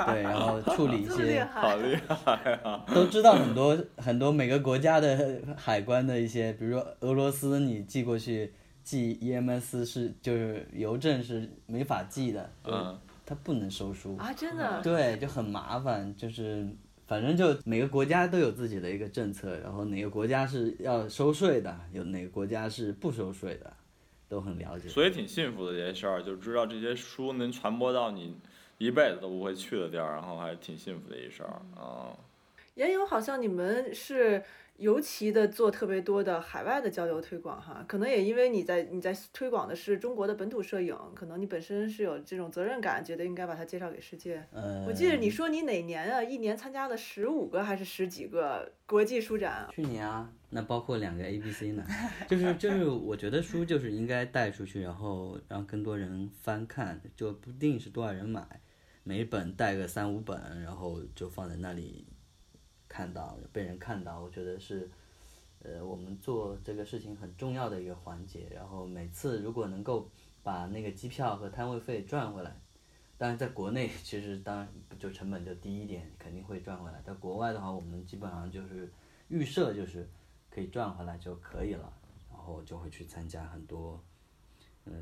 对，然后处理一些，好厉害啊！都知道很多很多每个国家的海关的一些，比如说俄罗斯，你寄过去寄 EMS 是就是邮政是没法寄的，嗯，它不能收书。啊，真的。对，就很麻烦，就是反正就每个国家都有自己的一个政策，然后哪个国家是要收税的，有哪个国家是不收税的，都很了解。所以挺幸福的这些事儿，就知道这些书能传播到你一辈子都不会去的地儿，然后还挺幸福的一事儿啊。也有好像你们是尤其的做特别多的海外的交流推广哈，可能也因为你在你在推广的是中国的本土摄影，可能你本身是有这种责任感，觉得应该把它介绍给世界。呃，我记得你说你哪年啊，一年参加了十五个还是十几个国际书展啊？去年啊，那包括两个 A B C 呢，就是就是，我觉得书就是应该带出去，然后让更多人翻看，就不定是多少人买，每本带个三五本，然后就放在那里看到被人看到，我觉得是，呃，我们做这个事情很重要的一个环节。然后每次如果能够把那个机票和摊位费赚回来，当然在国内其实当然就成本就低一点，肯定会赚回来。在国外的话，我们基本上就是预设就是可以赚回来就可以了，然后就会去参加很多，呃，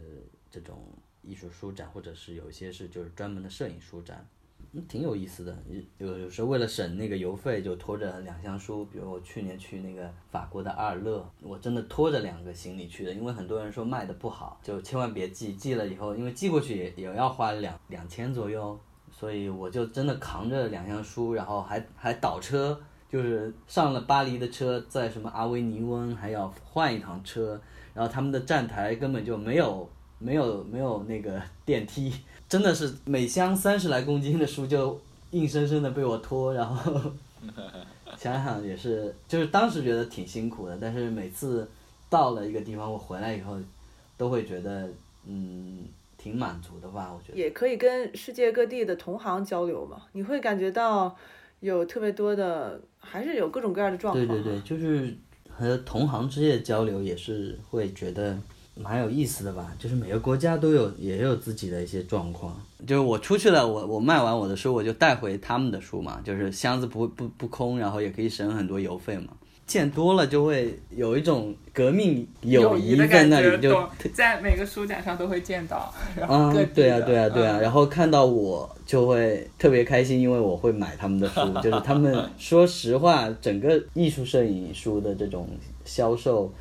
这种艺术书展，或者是有些是就是专门的摄影书展。嗯，挺有意思的。有有时候为了省那个邮费，就拖着两箱书。比如我去年去那个法国的阿尔勒，我真的拖着两个行李去的，因为很多人说卖的不好，就千万别寄。寄了以后，因为寄过去也也要花两两千左右，所以我就真的扛着两箱书，然后还还倒车，就是上了巴黎的车，在什么阿维尼翁还要换一趟车，然后他们的站台根本就没有没有没有那个 电梯，真的是每箱三十来公斤的书就硬生生的被我拖，然后 想想也是，就是当时觉得挺辛苦的，但是每次到了一个地方，我回来以后都会觉得嗯挺满足的吧，我觉得。也可以跟世界各地的同行交流嘛，你会感觉到有特别多的，还是有各种各样的状况。对对对，就是和同行之间的交流也是会觉得蛮有意思的吧。就是每个国家都有也有自己的一些状况。就是我出去了，我我卖完我的书，我就带回他们的书嘛，就是箱子不不不空，然后也可以省很多邮费嘛。见多了就会有一种革命友谊在那里，就懂在每个书展上都会见到，然后啊对啊，对啊，对啊，嗯然后看到我就会特别开心，因为我会买他们的书。就是他们说实话，整个艺术摄影书的这种销售，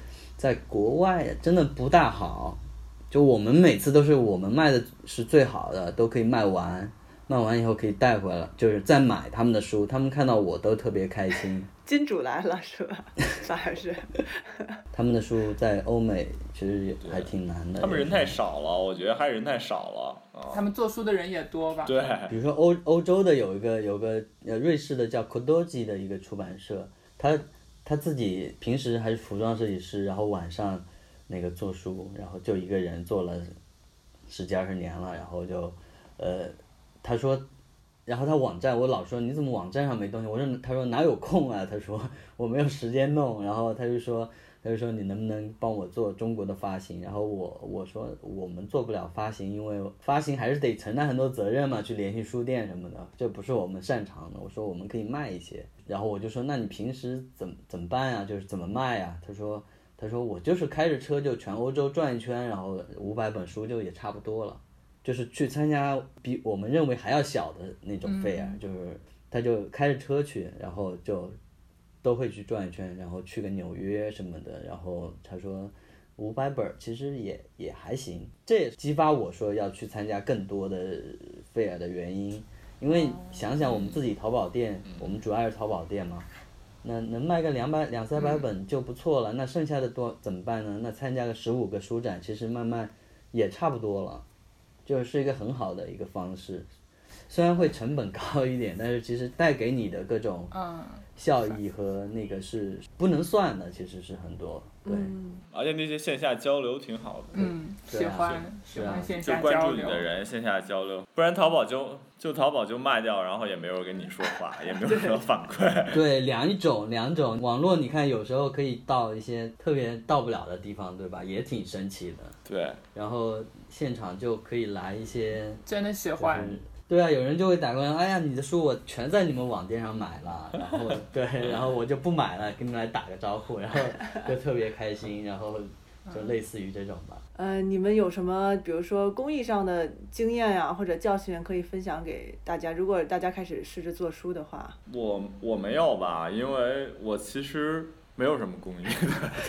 在国外真的不大好。就我们每次都是我们卖的是最好的，都可以卖完，卖完以后可以带回来，就是再买他们的书，他们看到我都特别开心。金主来了是吧？反而是。他们的书在欧美其实也还挺难的。他们人太少了，我觉得还是人太少了啊。他们做书的人也多吧？对，比如说欧欧洲的有一个有个呃瑞士的叫 Kodoji 的一个出版社，他他自己平时还是服装设计师，然后晚上那个做书，然后就一个人做了十几二十年了，然后就呃他说。然后他网站，我老说你怎么网站上没东西？我说他说哪有空啊？他说我没有时间弄。然后他就说他就说你能不能帮我做中国的发行？然后我我说我们做不了发行，因为发行还是得承担很多责任嘛，去联系书店什么的，这不是我们擅长的。我说我们可以卖一些，然后我就说那你平时怎么怎么办呀？就是怎么卖呀？他说他说我就是开着车就全欧洲转一圈，然后五百本书就也差不多了。就是去参加比我们认为还要小的那种 fair，、就是他就开着车去，然后就都会去转一圈，然后去个纽约什么的，然后他说五百本其实也也还行，这也激发我说要去参加更多的 fair 的原因，因为想想我们自己淘宝店，我们主要是淘宝店嘛，那能卖个两百两三百本就不错了，那剩下的多怎么办呢？那参加个十五个书展，其实慢慢也差不多了。就是一个很好的一个方式，虽然会成本高一点，但是其实带给你的各种嗯，效益和那个是不能算的，其实是很多。对，而且那些线下交流挺好的。嗯，喜欢喜欢线下交流关注你的。人，线下交流，不然淘宝就就淘宝就卖掉，然后也没有人跟你说话，也没有什么反馈。对，两种两种网络，你看有时候可以到一些特别到不了的地方，对吧？也挺神奇的。对，然后现场就可以来一些，真的喜就欢，是对啊，有人就会打过来，哎呀，你的书我全在你们网店上买了，然后对，然后我就不买了，跟你们来打个招呼，然后就特别开心，然后就类似于这种吧。呃，你们有什么，比如说工艺上的经验呀、或者教训可以分享给大家？如果大家开始试着做书的话，我我没有吧，因为我其实没有什么工艺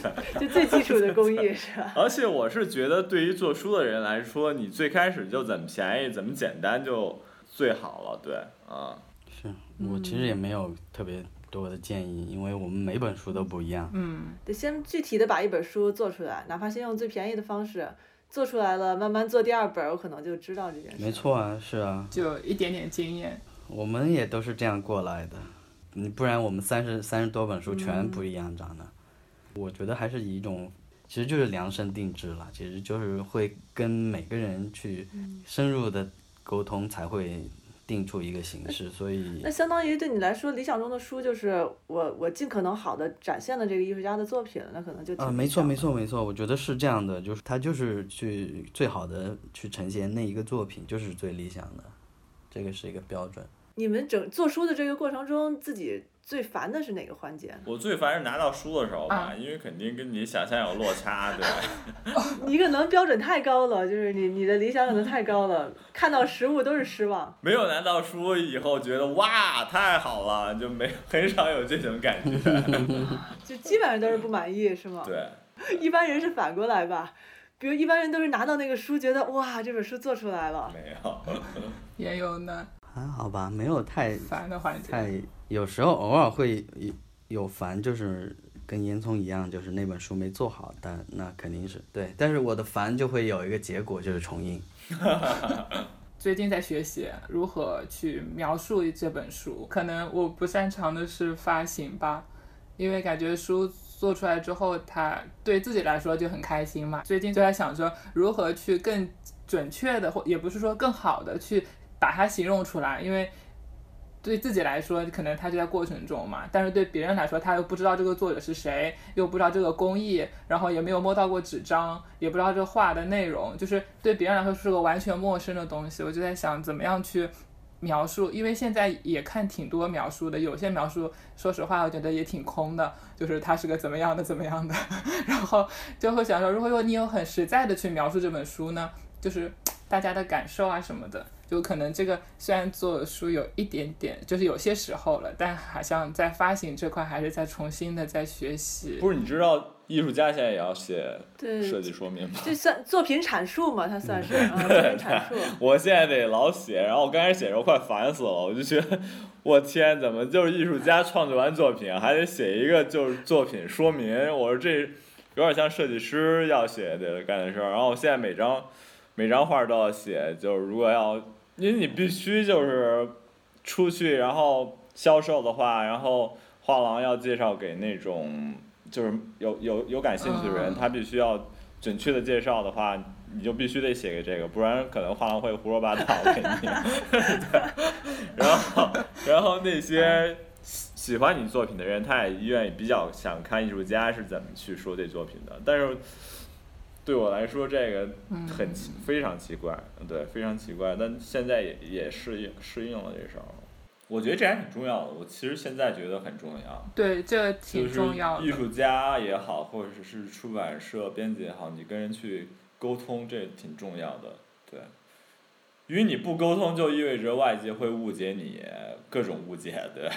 的，就最基础的工艺 是吧？而且我是觉得对于做书的人来说，你最开始就怎么便宜怎么简单就最好了，对，啊，是我其实也没有特别多的建议，因为我们每本书都不一样。嗯，得先具体的把一本书做出来，哪怕先用最便宜的方式做出来了，慢慢做第二本，我可能就知道这件事。没。错啊，是啊，就一点点经验。我们也都是这样过来的，你不然我们三十三十多本书全不一样长的。我觉得还是以一种，其实就是量身定制了，其实就是会跟每个人去深入的沟通，才会定出一个形式。所以那相当于对你来说，理想中的书就是我我尽可能好的展现了这个艺术家的作品，那可能就挺啊，没错，没错，没错，我觉得是这样的，就是他就是去最好的去呈现那一个作品，就是最理想的，这个是一个标准。你们整做书的这个过程中，自己最烦的是哪个环节？我最烦是拿到书的时候吧，啊因为肯定跟你想象有落差，对。你可能标准太高了，就是你你的理想可能太高了，看到实物都是失望。没有拿到书以后，觉得哇太好了，就没很少有这种感觉。就基本上都是不满意，是吗？对，一般人是反过来吧，比如一般人都是拿到那个书，觉得哇这本书做出来了，没有。也有呢，还好吧，没有太烦的环节。太，有时候偶尔会有有烦，就是跟烟囱一样，就是那本书没做好，但那肯定是对。但是我的烦就会有一个结果，就是重印。最近在学习如何去描述这本书，可能我不擅长的是发行吧，因为感觉书做出来之后，它对自己来说就很开心嘛。最近就在想着如何去更准确的，或也不是说更好的去把它形容出来，因为对自己来说，可能它就在过程中嘛，但是对别人来说，他又不知道这个作者是谁，又不知道这个工艺，然后也没有摸到过纸张，也不知道这画的内容，就是对别人来说是个完全陌生的东西。我就在想，怎么样去描述，因为现在也看挺多描述的，有些描述，说实话，我觉得也挺空的，就是他是个怎么样的怎么样的，然后就会想说，如果你有很实在的去描述这本书呢，就是大家的感受啊什么的。就可能这个虽然做书有一点点，就是有些时候了，但好像在发行这块还是在重新的在学习。不是，你知道艺术家现在也要写对设计说明吗？这算作品阐述嘛？它算是 啊，作品阐述。我现在得老写，然后我刚开始写的时候快烦死了，我就觉得，我天，怎么就是艺术家创作完作品还得写一个就是作品说明？我说这有点像设计师要写得干的事儿。然后我现在每张每张画都要写，就是如果要，因为你必须就是出去然后销售的话，然后画廊要介绍给那种就是有有有感兴趣的人，嗯他必须要准确的介绍的话，你就必须得写个这个，不然可能画廊会胡说八道给你。对，然后然后那些喜喜欢你作品的人，他也愿意比较想看艺术家是怎么去说这作品的，但是。对我来说，这个很奇，非常奇怪，对，非常奇怪。但现在也也适应适应了这事儿。我觉得这还挺重要的。我其实现在觉得很重要。对，这就挺是重要的。艺术家也好，或者是出版社编辑也好，你跟人去沟通，这挺重要的。对，因为你不沟通，就意味着外界会误解你，各种误解，对。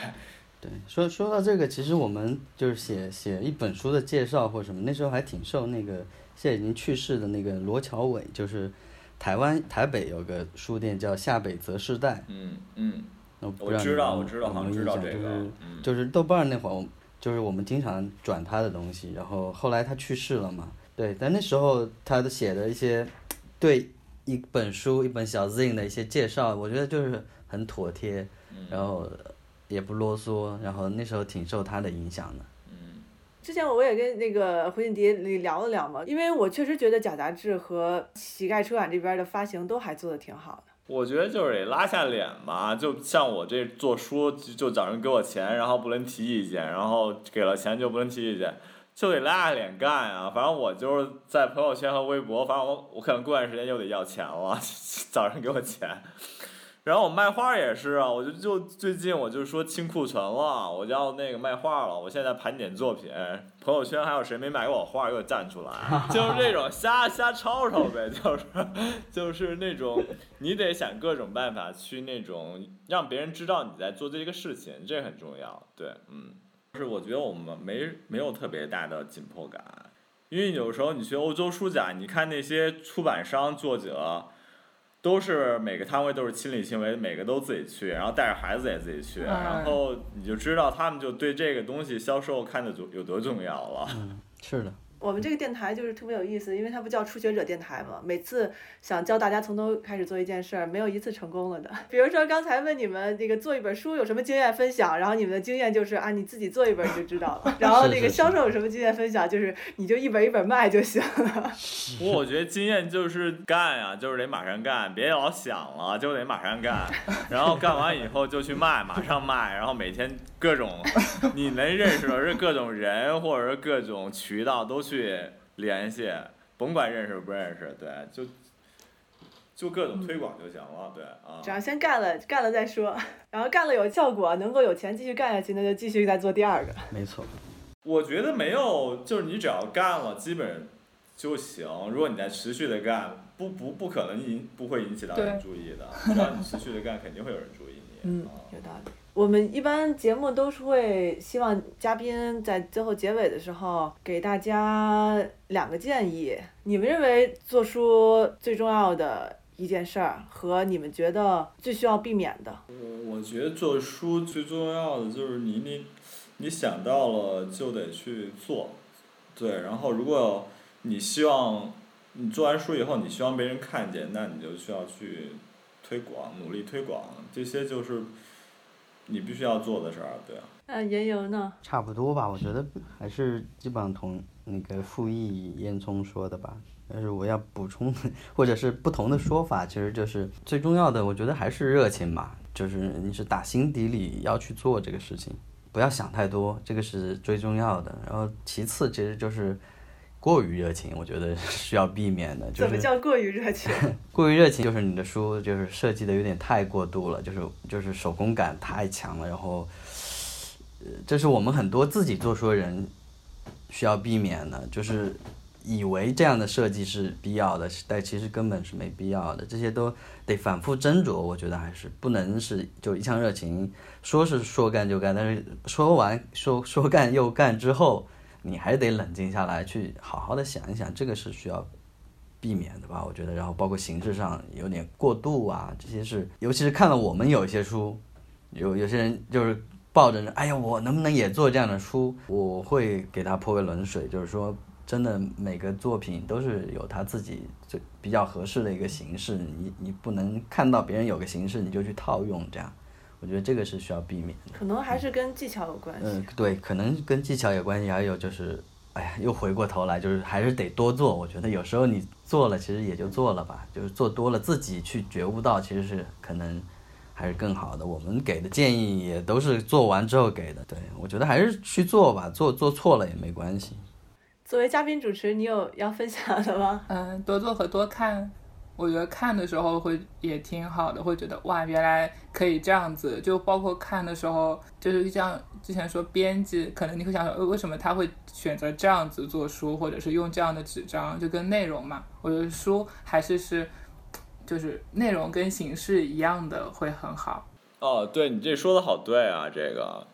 对，说说到这个，其实我们就是写写一本书的介绍或什么，那时候还挺受那个现在已经去世的那个罗乔伟，就是台湾台北有个书店叫夏北泽世代，嗯嗯，我不知道我知道好像知道印象就是这个嗯就是豆瓣那会儿，就是我们经常转他的东西，然后后来他去世了嘛，对，但那时候他的写的一些对一本书一本小 zine 的一些介绍，我觉得就是很妥帖，嗯然后也不啰嗦，然后那时候挺受他的影响的。之前我也跟那个胡锦迪聊了聊嘛，因为我确实觉得假杂志和乞丐出版这边的发行都还做的挺好的。我觉得就是得拉下脸嘛，就像我这做书，就就找人给我钱，然后不能提意见，然后给了钱就不能提意见，就得拉下脸干啊。反正我就是在朋友圈和微博，反正我我可能过段时间又得要钱了，找人给我钱。然后我卖画也是啊，我就就最近我就说清库存了，我就要那个卖画了。我现在盘点作品，朋友圈还有谁没买过我画，给我站出来，就是这种瞎瞎吵吵呗，就是就是那种你得想各种办法去那种让别人知道你在做这个事情，这很重要。对，嗯，就是我觉得我们没没有特别大的紧迫感，因为有时候你去欧洲书展，你看那些出版商作者。都是每个摊位都是亲力亲为，每个都自己去，然后带着孩子也自己去，嗯然后你就知道他们就对这个东西销售看的有多重要了。是的，我们这个电台就是特别有意思，因为它不叫初学者电台嘛，每次想教大家从头开始做一件事儿，没有一次成功了的。比如说刚才问你们这个做一本书有什么经验分享，然后你们的经验就是啊你自己做一本你就知道了，然后那个销售有什么经验分享，就是你就一本一本卖就行了。不过我觉得经验就是干呀、就是得马上干，别老想了，就得马上干。然后干完以后就去卖，马上卖，然后每天各种你能认识的是各种人或者是各种渠道都去联系，甭管认识不认识，对，就就各种推广就行了，对啊只。要先干了，干了再说，然后干了有效果，能够有钱继续干下去，那就继续再做第二个。没错。我觉得没有，就是你只要干了，基本就行。如果你在持续的干，不不不可能引不会引起到人注意的。只要你持续的干，肯定会有人注意你。嗯啊，有道理。我们一般节目都是会希望嘉宾在最后结尾的时候给大家两个建议。你们认为做书最重要的一件事儿，和你们觉得最需要避免的？我觉得做书最重要的就是你你你想到了就得去做，对，然后如果你希望你做完书以后你希望被人看见，那你就需要去推广，努力推广，这些就是你必须要做的事儿，对啊。那言由呢？差不多吧，我觉得还是基本上同那个傅毅、烟囱说的吧。但是我要补充，或者是不同的说法，其实就是最重要的，我觉得还是热情吧。就是你是打心底里要去做这个事情，不要想太多，这个是最重要的。然后其次，其实就是过于热情，我觉得需要避免的。就是怎么叫过于热情？过于热情，就是你的书就是设计的有点太过度了，就是就是手工感太强了，然后，呃，这是我们很多自己做书的人需要避免的，就是以为这样的设计是必要的，但其实根本是没必要的，这些都得反复斟酌，我觉得还是不能是就一腔热情，说是说干就干，但是说完说说干又干之后，你还是得冷静下来，去好好的想一想，这个是需要避免的吧，我觉得。然后包括形式上有点过度啊，这些是，尤其是看了我们有一些书，有有些人就是抱着，哎呀，我能不能也做这样的书？我会给他泼个冷水，就是说，真的每个作品都是有他自己最比较合适的一个形式，你你不能看到别人有个形式你就去套用，这样，我觉得这个是需要避免的。可能还是跟技巧有关系。嗯，对，可能跟技巧有关系，还有就是，哎呀，又回过头来，就是还是得多做。我觉得有时候你做了，其实也就做了吧，就是做多了，自己去觉悟到，其实是可能还是更好的。我们给的建议也都是做完之后给的。对，我觉得还是去做吧，做做错了也没关系。作为嘉宾主持，你有要分享的吗？嗯，多做和多看，我觉得看的时候会也挺好的，会觉得哇，原来可以这样子。就包括看的时候，就是像之前说编辑，可能你会想说，为什么他会选择这样子做书，或者是用这样的纸张，就跟内容嘛。我觉得书还是是，就是内容跟形式一样的会很好。哦，对你这说的好对啊，这个，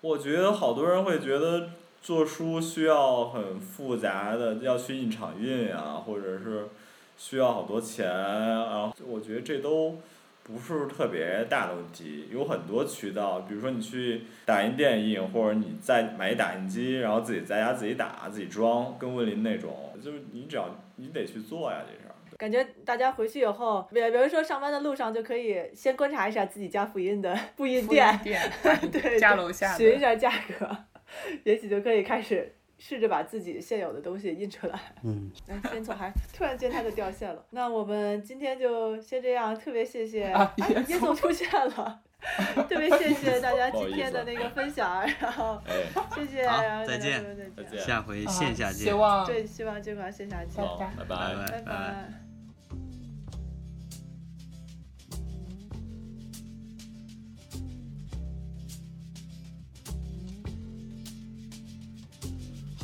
我觉得好多人会觉得做书需要很复杂的，要去印厂印啊，或者是需要好多钱，然后我觉得这都不是特别大的问题，有很多渠道，比如说你去打印店印，或者你再买一打印机，然后自己在家自己打自己装，跟温林那种，就是你只要你得去做呀，这事儿。感觉大家回去以后，比比如说上班的路上，就可以先观察一下自己家复印的复印店，店 对，家楼下。询一下价格，也许就可以开始试着把自己现有的东西印出来。嗯，哎，先总还突然间它就掉线了。那我们今天就先这样，特别谢谢啊哎叶叶总出现了，特别谢谢 大家今天的那个分享，然后哎，谢谢，再见说再再见下回线下见。希望对，希望这款线下见，好，拜拜拜。拜拜拜。